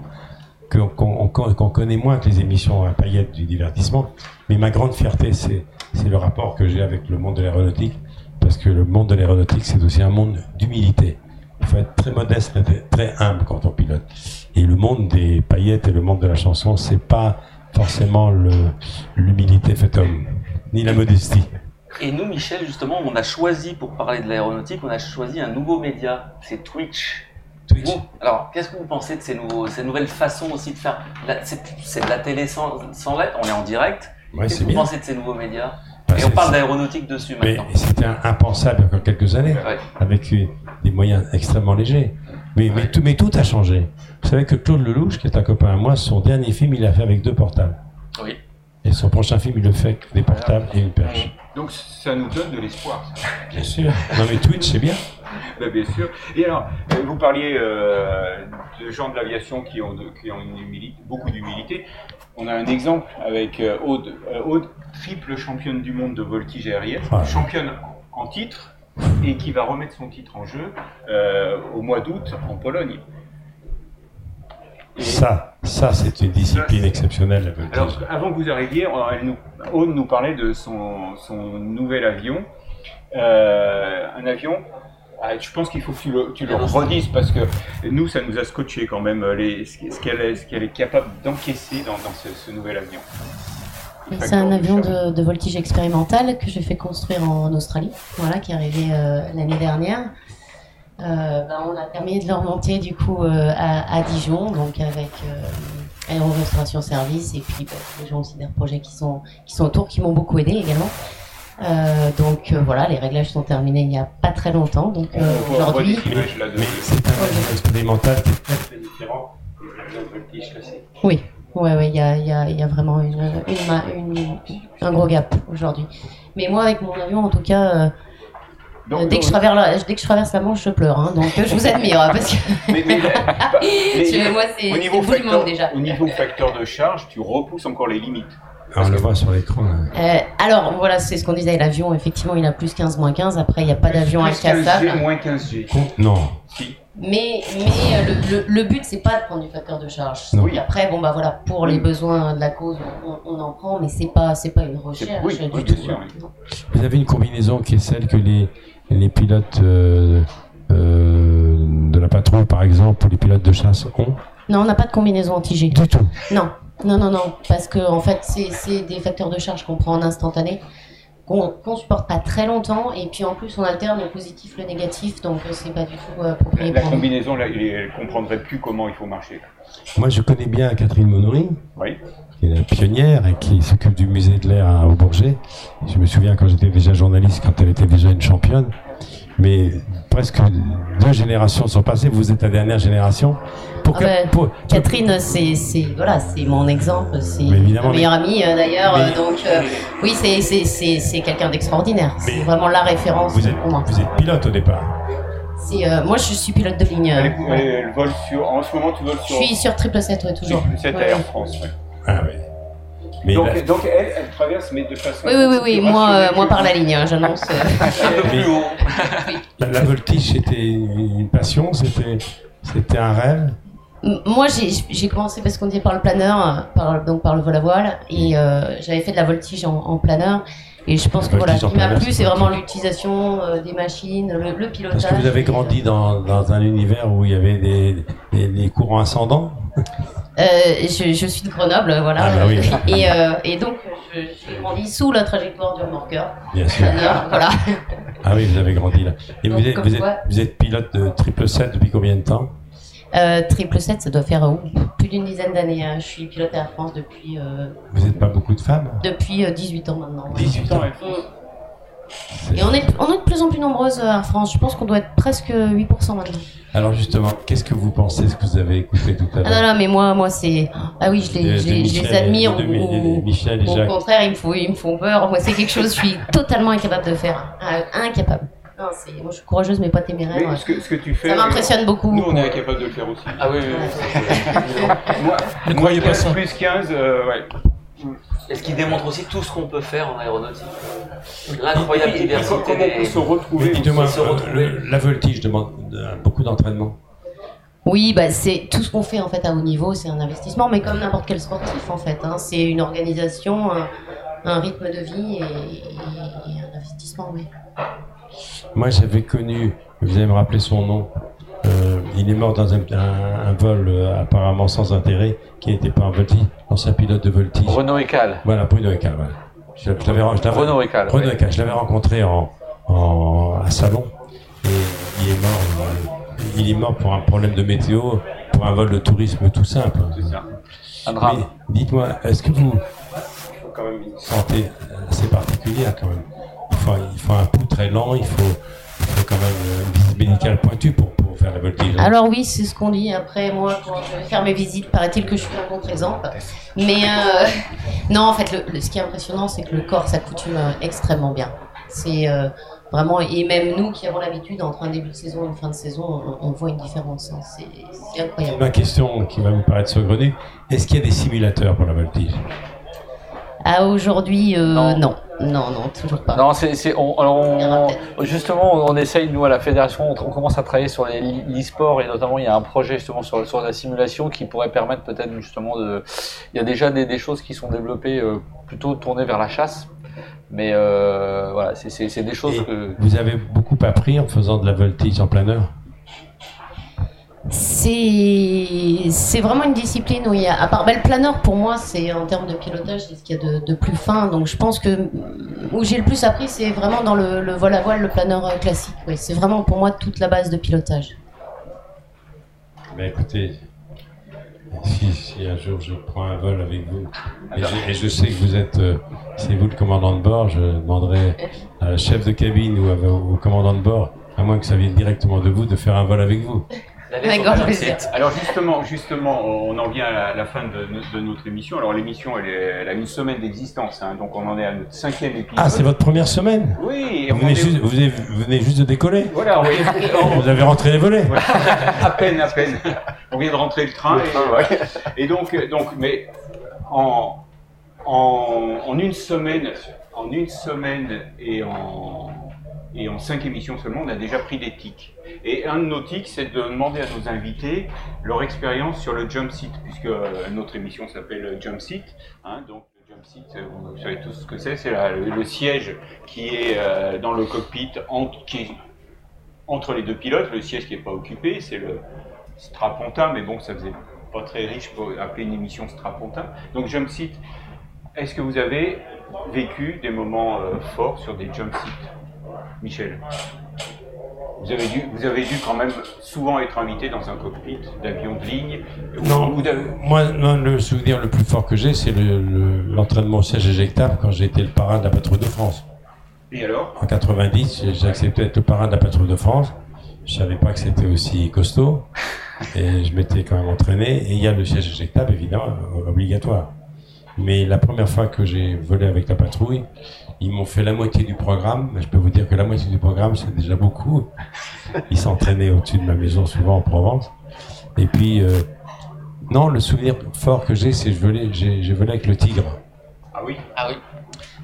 H: qu'on qu'on- qu'on connaît moins que les émissions à paillettes du divertissement. Mais ma grande fierté, c'est le rapport que j'ai avec le monde de l'aéronautique, parce que le monde de l'aéronautique, c'est aussi un monde d'humilité. Il faut être très modeste, très humble quand on pilote. Et le monde des paillettes et le monde de la chanson, c'est pas forcément l'humilité faite homme, ni la modestie.
C: Et nous, Michel, justement, on a choisi, pour parler de l'aéronautique, on a choisi un nouveau média, c'est Twitch.
H: Twitch.
C: Vous, alors, qu'est-ce que vous pensez de ces, nouveaux, ces nouvelles façons aussi de faire C'est de la télé sans, sans lettres, on est en direct.
H: Ouais,
C: qu'est-ce que vous
H: bien.
C: pensez de ces nouveaux médias
H: Bah,
C: Et on parle d'aéronautique dessus
H: Mais
C: maintenant.
H: c'était un- impensable il y a encore quelques années,
C: Ouais.
H: avec des moyens extrêmement légers. Mais, mais, tout, mais tout a changé. Vous savez que Claude Lelouch, qui est un copain à moi, son dernier film, il l'a fait avec deux portables.
C: Oui.
H: Et son prochain film, il le fait avec des portables et une perche.
A: donc ça nous donne de l'espoir. ça.
H: Bien sûr. Non mais Twitch, c'est bien.
A: Bah, bien sûr. Et alors, euh, vous parliez euh, de gens de l'aviation qui ont, de- qui ont une humilité, beaucoup d'humilité. On a un exemple avec Aude, euh, Aude, triple championne du monde de voltige aérienne,
H: Ah.
A: championne en titre, et qui va remettre son titre en jeu euh, au mois d'août en Pologne. Et-
H: Ça, ça c'est une discipline exceptionnelle. la
A: alors, avant que vous arriviez, elle nous, Aude nous parlait de son, son nouvel avion. Euh, un avion, ah, je pense qu'il faut que tu le, tu le redises parce que nous, ça nous a scotché quand même les, ce qu'elle est, capable d'encaisser dans, dans ce, ce nouvel avion.
D: C'est un avion de, de voltige expérimental que j'ai fait construire en Australie, voilà, qui est arrivé euh, l'année dernière. Euh, ben, on a permis de le remonter du coup euh, à, à Dijon, donc avec euh, Aéro Restauration Service et puis ben, les gens aussi des projets qui sont qui sont autour, qui m'ont beaucoup aidé également. Euh, donc euh, voilà, les réglages sont terminés il n'y a pas très longtemps, donc euh, aujourd'hui.
H: c'est un avion expérimental qui est très très différent de l'avion de voltige classique.
D: Oui, ouais, ouais, il y a, il y, a, il y a vraiment une, une, un gros gap aujourd'hui. Mais moi, avec mon avion, en tout cas, euh,
A: Donc,
D: Euh, dès, que je traverse la, dès que je traverse la Manche, je pleure. hein. donc je vous admire. hein, parce que
A: mais- mais- bah, mais-
D: Je- moi, c'est
A: au niveau facteur,
D: monde déjà.
A: Au niveau facteur de charge, tu repousses encore les limites.
H: Ah, on le voit sur l'écran. là.
D: Euh, alors, voilà, c'est ce qu'on disait. L'avion, effectivement, il a plus 15, moins 15. Après, il n'y a pas d'avion
A: Plus 15G,
D: incassable.
A: moins 15G.
H: Non.
A: Si.
D: Mais, mais euh, le, le- le but, c'est pas de prendre du facteur de charge.
H: Non.
D: Donc Après, bon, bah voilà, pour les besoins de la cause, on, on en prend, mais c'est pas, c'est pas une recherche
A: oui,
D: du
A: oui,
D: tout.
A: sûr.
H: Vous avez une combinaison qui est celle que les, les pilotes euh, euh, de la patrouille, par exemple, ou les pilotes de chasse ont
D: Non, on n'a pas de combinaison anti-G.
H: Du tout.
D: Non, non, non, non, parce que en fait, c'est c'est des facteurs de charge qu'on prend en instantané, qu'on qu'on supporte pas très longtemps, et puis en plus, on alterne le positif, le négatif, donc euh, c'est pas du tout euh, approprié
A: La
D: pour nous.
A: combinaison, là, il- elle comprendrait plus comment il faut marcher.
H: Moi, je connais bien Catherine Monory,
A: Oui.
H: qui est la pionnière et qui s'occupe du musée de l'air à- au Bourget. Je me souviens quand j'étais déjà journaliste, quand elle était déjà une championne. Mais presque deux générations sont passées. Vous êtes la dernière génération. Pour
D: Ah
H: que- pour-
D: Catherine, c'est c'est- voilà, c'est mon exemple, c'est ma meilleure
H: mais-
D: amie euh, d'ailleurs,
H: mais-
D: euh, donc euh, oui, c'est c'est- c'est- c'est quelqu'un d'extraordinaire. C'est vraiment la référence
H: vous, êtes,
D: pour moi.
H: vous êtes pilote au départ.
D: Euh, moi, je suis pilote de ligne. euh,
A: Elle, elle vole sur. En ce moment, tu voles
D: Je
A: sur.
D: suis sur triple 7, ouais, toujours.
A: C'est
D: Ouais,
A: Air
D: ouais.
A: France, ouais.
H: Ah oui. Mais
A: donc, elle, elle traverse, mais de façon.
D: Oui, oui, oui, oui, moi, euh, moi par la ligne, hein, j'annonce. euh,
A: Un peu
H: Mais-
A: plus haut.
H: la, la voltige, c'était une passion, c'était c'était un rêve.
D: Moi, j'ai commencé parce qu'on disait par le planeur, euh, par, donc par le vol à voile, et euh, j'avais fait de la voltige en, en planeur. Et je pense que voilà, ce qui m'a plu,
H: c'est
D: vraiment l'utilisation euh, des machines, le, le pilotage.
H: Parce que vous avez grandi dans, dans un univers où il y avait des, des, des courants ascendants.
D: Euh, je, je suis de Grenoble, voilà.
H: Ah bah oui.
D: et, euh, et donc, j'ai grandi sous la trajectoire du remorqueur.
H: Bien sûr.
D: Planeur, voilà.
H: Ah oui, vous avez grandi là. Et
D: Donc,
H: vous êtes, vous, êtes,
D: quoi-
H: vous êtes pilote de triple 7 depuis combien de temps?
D: Triple 7, ça doit faire euh, plus d'une dizaine d'années. hein. Je suis pilote Air France depuis, euh,
H: Vous n'êtes pas beaucoup de femmes
D: depuis euh, 18 ans maintenant.
H: 18 ans.
D: Et on est, on est de plus en plus nombreuses à Air France. Je pense qu'on doit être presque 8% maintenant.
H: Alors justement, qu'est-ce que vous pensez, ce que vous avez écouté tout à
D: Ah
H: l'heure?
D: non, non, mais moi, moi c'est. Ah oui, je les,
H: De-
D: je
H: de
D: les, je les
H: Michel-
D: admire.
H: de-
D: ou-
H: Michel et Jacques.
D: Au contraire, ils me, font, ils me font peur. Moi, c'est quelque chose que je suis totalement incapable de faire. Ah, incapable. Non, moi, je suis courageuse, mais pas téméraire.
A: Mais ce que, ce que tu fais.
D: Ça m'impressionne beaucoup.
A: Nous, on est incapable de le faire aussi.
C: Ah oui, oui, oui.
A: Moi,
J: Ne croyez pas
A: 15
J: ça.
A: Plus 15, euh, ouais.
C: Et ce qui démontre aussi tout ce qu'on peut faire en aéronautique. L'incroyable
A: Et puis,
C: diversité.
A: comment on peut se retrouver
H: Mais dites-moi,
C: se
H: euh,
C: retrouver.
H: le- la voltige demande euh, beaucoup d'entraînement.
D: Oui, bah, c'est tout ce qu'on fait en fait à haut niveau, c'est un investissement, mais comme n'importe quel sportif en fait. hein. c'est une organisation, un, un rythme de vie et, et un investissement, oui.
H: Moi, j'avais connu, vous allez me rappeler son nom, euh, il est mort dans un, un- un vol euh, apparemment sans intérêt, qui n'était pas un voltige, l'ancien pilote de voltige.
F: Renaud Rical.
H: Voilà, Bruno Ecal, voilà. Je, je l'avais, je l'avais-
F: Renaud Rical.
H: Renaud
F: oui.
H: Ecal, je l'avais rencontré en, en, à Salon, et il est mort, euh, il est mort pour un problème de météo, pour un vol de tourisme tout simple.
A: C'est ça.
F: Un drame.
H: Dites-moi, est-ce que vous
A: quand même.
H: sentez euh, assez particulière quand même? Faut, il faut un pouls très lent, il faut, il faut quand même euh, une visite médicale pointue pour, pour faire la voltige. hein.
D: Alors oui, c'est ce qu'on dit. Après, moi, quand je vais faire mes visites, paraît-il que je suis un contre-exemple. Mais euh, non, en fait, le, le- ce qui est impressionnant, c'est que le corps s'accoutume euh, extrêmement bien. C'est euh, vraiment, et même nous qui avons l'habitude, entre un début de saison et une fin de saison, on, on voit une différence. hein. C'est c'est incroyable.
H: Ma question qui va vous paraître saugrenue, est-ce qu'il y a des simulateurs pour la voltige
D: À aujourd'hui, euh,
F: Non.
D: non. non, non, toujours pas.
F: Non, c'est, c'est- on, alors, justement, on essaye, nous, à la fédération, on, on commence à travailler sur les- l'e-sport et notamment, il y a un projet justement sur, sur la simulation qui pourrait permettre peut-être justement de. Il y a déjà des, des choses qui sont développées euh, plutôt tournées vers la chasse, mais euh, voilà, c'est, c'est- c'est des choses
H: Et
F: que.
H: Vous avez beaucoup appris en faisant de la voltige en planeur
D: C'est vraiment une discipline où il y a, à part ben, le planeur pour moi, c'est en termes de pilotage, c'est ce qu'il y a de, de plus fin. Donc je pense que où j'ai le plus appris, c'est vraiment dans le, vol à voile, le planeur euh, classique. Oui, c'est vraiment pour moi toute la base de pilotage.
H: Mais écoutez, si, si un jour je prends un vol avec vous, et je, et je sais que vous êtes, euh, c'est vous le commandant de bord, je demanderai à la chef de cabine ou à- au commandant de bord, à moins que ça vienne directement de vous, de faire un vol avec vous.
D: Avec grand plaisir.
A: Alors justement, justement, on en vient à la fin de, no- de notre émission. Alors l'émission, elle, a une semaine d'existence, hein, donc on en est à notre cinquième épisode.
H: Ah, c'est votre première semaine
A: Oui,
H: vous venez,
A: est-
H: juste, vous, venez, vous venez juste de décoller
A: Voilà, oui.
H: Vous avez rentré les volets
A: à peine, à peine. On vient de rentrer le train. Et, et donc, euh, donc, mais en, en, en une semaine, en une semaine et en, et en cinq émissions seulement, on a déjà pris des tics. Et un de nos tics, c'est de demander à nos invités leur expérience sur le jump seat, puisque euh, notre émission s'appelle Jump Seat. hein, donc, le jump seat, euh, vous savez tous ce que c'est. C'est le, siège qui est euh, dans le cockpit, entre, qui est entre les deux pilotes, le siège qui n'est pas occupé, c'est le strapontin, mais bon, ça faisait pas très riche pour appeler une émission strapontin. Donc jump seat, est-ce que vous avez vécu des moments forts sur des jump seats? Michel vous avez, dû, vous avez dû quand même souvent être invité dans un cockpit d'avion de ligne.
H: Non,
A: Ou
H: moi, non, le souvenir le plus fort que j'ai, c'est le- le- l'entraînement au siège éjectable quand j'ai été le parrain de la patrouille de France.
A: Et alors?
H: En 90, j'ai- j'ai accepté d'être le parrain de la patrouille de France. Je savais pas que c'était aussi costaud. Et je m'étais quand même entraîné. Et il y a le siège éjectable, évidemment, euh, obligatoire. Mais la première fois que j'ai volé avec la patrouille, ils m'ont fait la moitié du programme. Mais je peux vous dire que la moitié du programme, c'est déjà beaucoup. Ils s'entraînaient au-dessus de ma maison, souvent en Provence. Et puis, euh, non, le souvenir fort que j'ai, c'est que je volais- j'ai volé avec le tigre.
A: Ah oui?
C: Ah oui.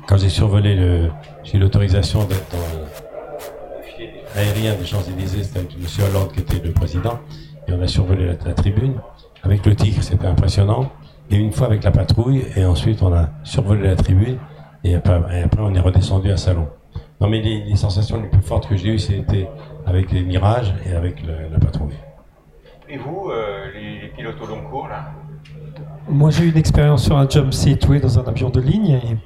H: Quand j'ai survolé le, j'ai eu l'autorisation d'être dans le filet aérien des Champs-Élysées, c'était avec M. Hollande qui était le président, et on a survolé la, la tribune avec le tigre, c'était impressionnant. Et une fois avec la patrouille, et ensuite on a survolé la tribune, et après, et après on est redescendu à Salon. Non mais les, les sensations les plus fortes que j'ai eues, c'était avec les mirages et avec le- la patrouille.
A: Et vous, euh, les, les pilotes au long cours, là?
I: Moi, j'ai eu une expérience sur un jump seat, oui, dans un avion de ligne. Et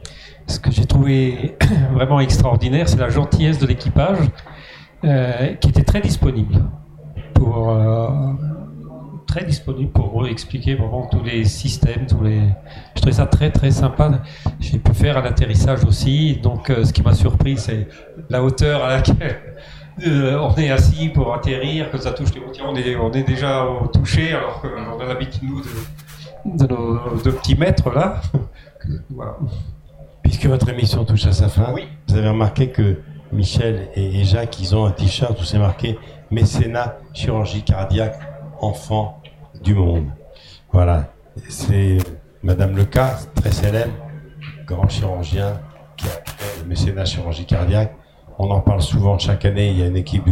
I: ce que j'ai trouvé vraiment extraordinaire, c'est la gentillesse de l'équipage, euh, qui était très disponible pour euh, très disponible pour eux expliquer vraiment tous les systèmes, tous les. Je trouvais ça très très sympa. J'ai pu faire un atterrissage aussi. Donc, euh, ce qui m'a surpris, c'est la hauteur à laquelle. euh, on est assis pour atterrir, que ça touche les routiers, on est, on est déjà au toucher, alors qu'on a l'habitude, nous, de, de nos deux petits mètres là. voilà.
H: Puisque votre émission touche à sa fin,
A: Oui.
H: vous avez remarqué que Michel et Jacques, ils ont un t-shirt où c'est marqué mécénat chirurgie cardiaque enfant du monde. Voilà. C'est Madame Leca, très célèbre, grand chirurgien qui a créé le mécénat chirurgie cardiaque. On en parle souvent chaque année. Il y a une équipe,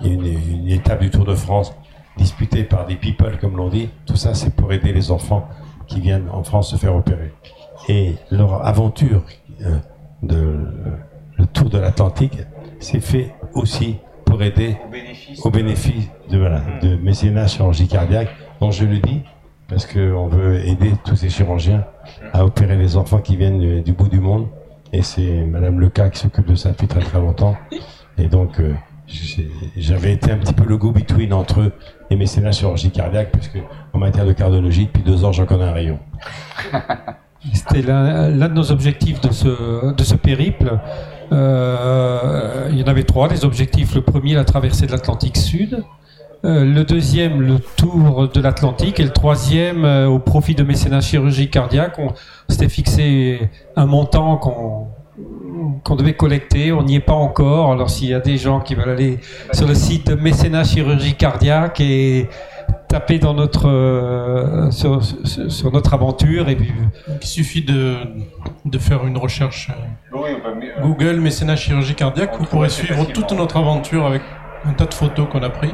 H: il y a une, une étape du Tour de France disputée par des people, comme l'on dit. Tout ça, c'est pour aider les enfants qui viennent en France se faire opérer. Et leur aventure euh, de le tour de l'Atlantique s'est fait aussi pour aider
A: Au bénéfice
H: au bénéfice de, voilà, de mécénat chirurgie cardiaque, je le dis, parce qu'on veut aider tous ces chirurgiens à opérer les enfants qui viennent du, bout du monde. Et c'est Madame Leca qui s'occupe de ça depuis très très longtemps. Et donc, euh, j'avais été un petit peu le go-between entre eux et mécénat chirurgie cardiaque, parce que en matière de cardiologie, depuis deux ans, j'en connais un rayon.
I: C'était l'un de nos objectifs de ce, de périple. Euh, il y en avait trois, des objectifs. Le premier, la traversée de l'Atlantique Sud. Euh, le deuxième, le tour de l'Atlantique. Et le troisième, euh, au profit de mécénat chirurgie cardiaque. On s'était fixé un montant qu'on qu'on devait collecter. On n'y est pas encore. Alors s'il y a des gens qui veulent aller sur le site de mécénat chirurgie cardiaque et taper dans notre, euh, sur, sur- sur notre aventure et puis
J: Donc, il suffit de, de faire une recherche euh,
A: euh,
J: Google mécénat chirurgie cardiaque. Vous pourrez suivre toute notre aventure avec un tas de photos qu'on a pris.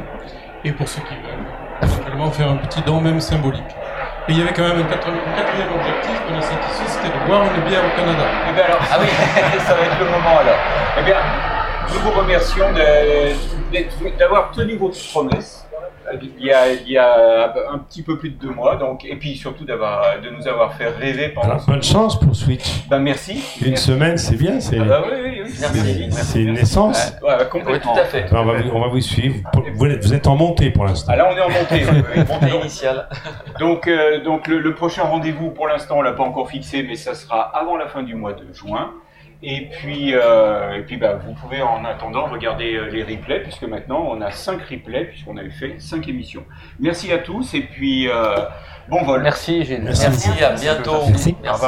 J: Et pour ceux qui veulent, éventuellement faire un petit don, même symbolique. Et il y avait quand même un quatrième, objectif qu'on a satisfait, c'était de boire une bière au Canada.
A: Eh bien alors, ah oui, ça va être le moment alors. Eh bien, nous vous remercions d'avoir tenu votre promesse. Il y, a, il y a un petit peu plus de deux mois, donc, et puis surtout d'avoir, de nous avoir fait rêver pendant.
H: Alors, bonne chance pour Switch.
A: Ben merci.
H: Une
A: Merci.
H: semaine, c'est bien, c'est
A: Ah oui, oui,
H: c'est une naissance.
A: Ouais, complètement.
C: tout à fait.
H: On va, vous- on va vous suivre. Vous êtes, vous êtes en montée pour l'instant.
A: Ah là, on est en montée.
C: Montée
A: Donc,
C: initiale.
A: Donc, euh, donc le, le prochain rendez-vous, pour l'instant, on l'a pas encore fixé, mais ça sera avant la fin du mois de juin. Et puis, euh, et puis bah, vous pouvez en attendant regarder euh, les replays, puisque maintenant on a 5 replays, puisqu'on avait fait 5 émissions. Merci à tous, et puis euh, bon vol.
C: Merci, Gilles.
H: Merci.
C: Merci, à bientôt.
H: Merci.
C: Merci.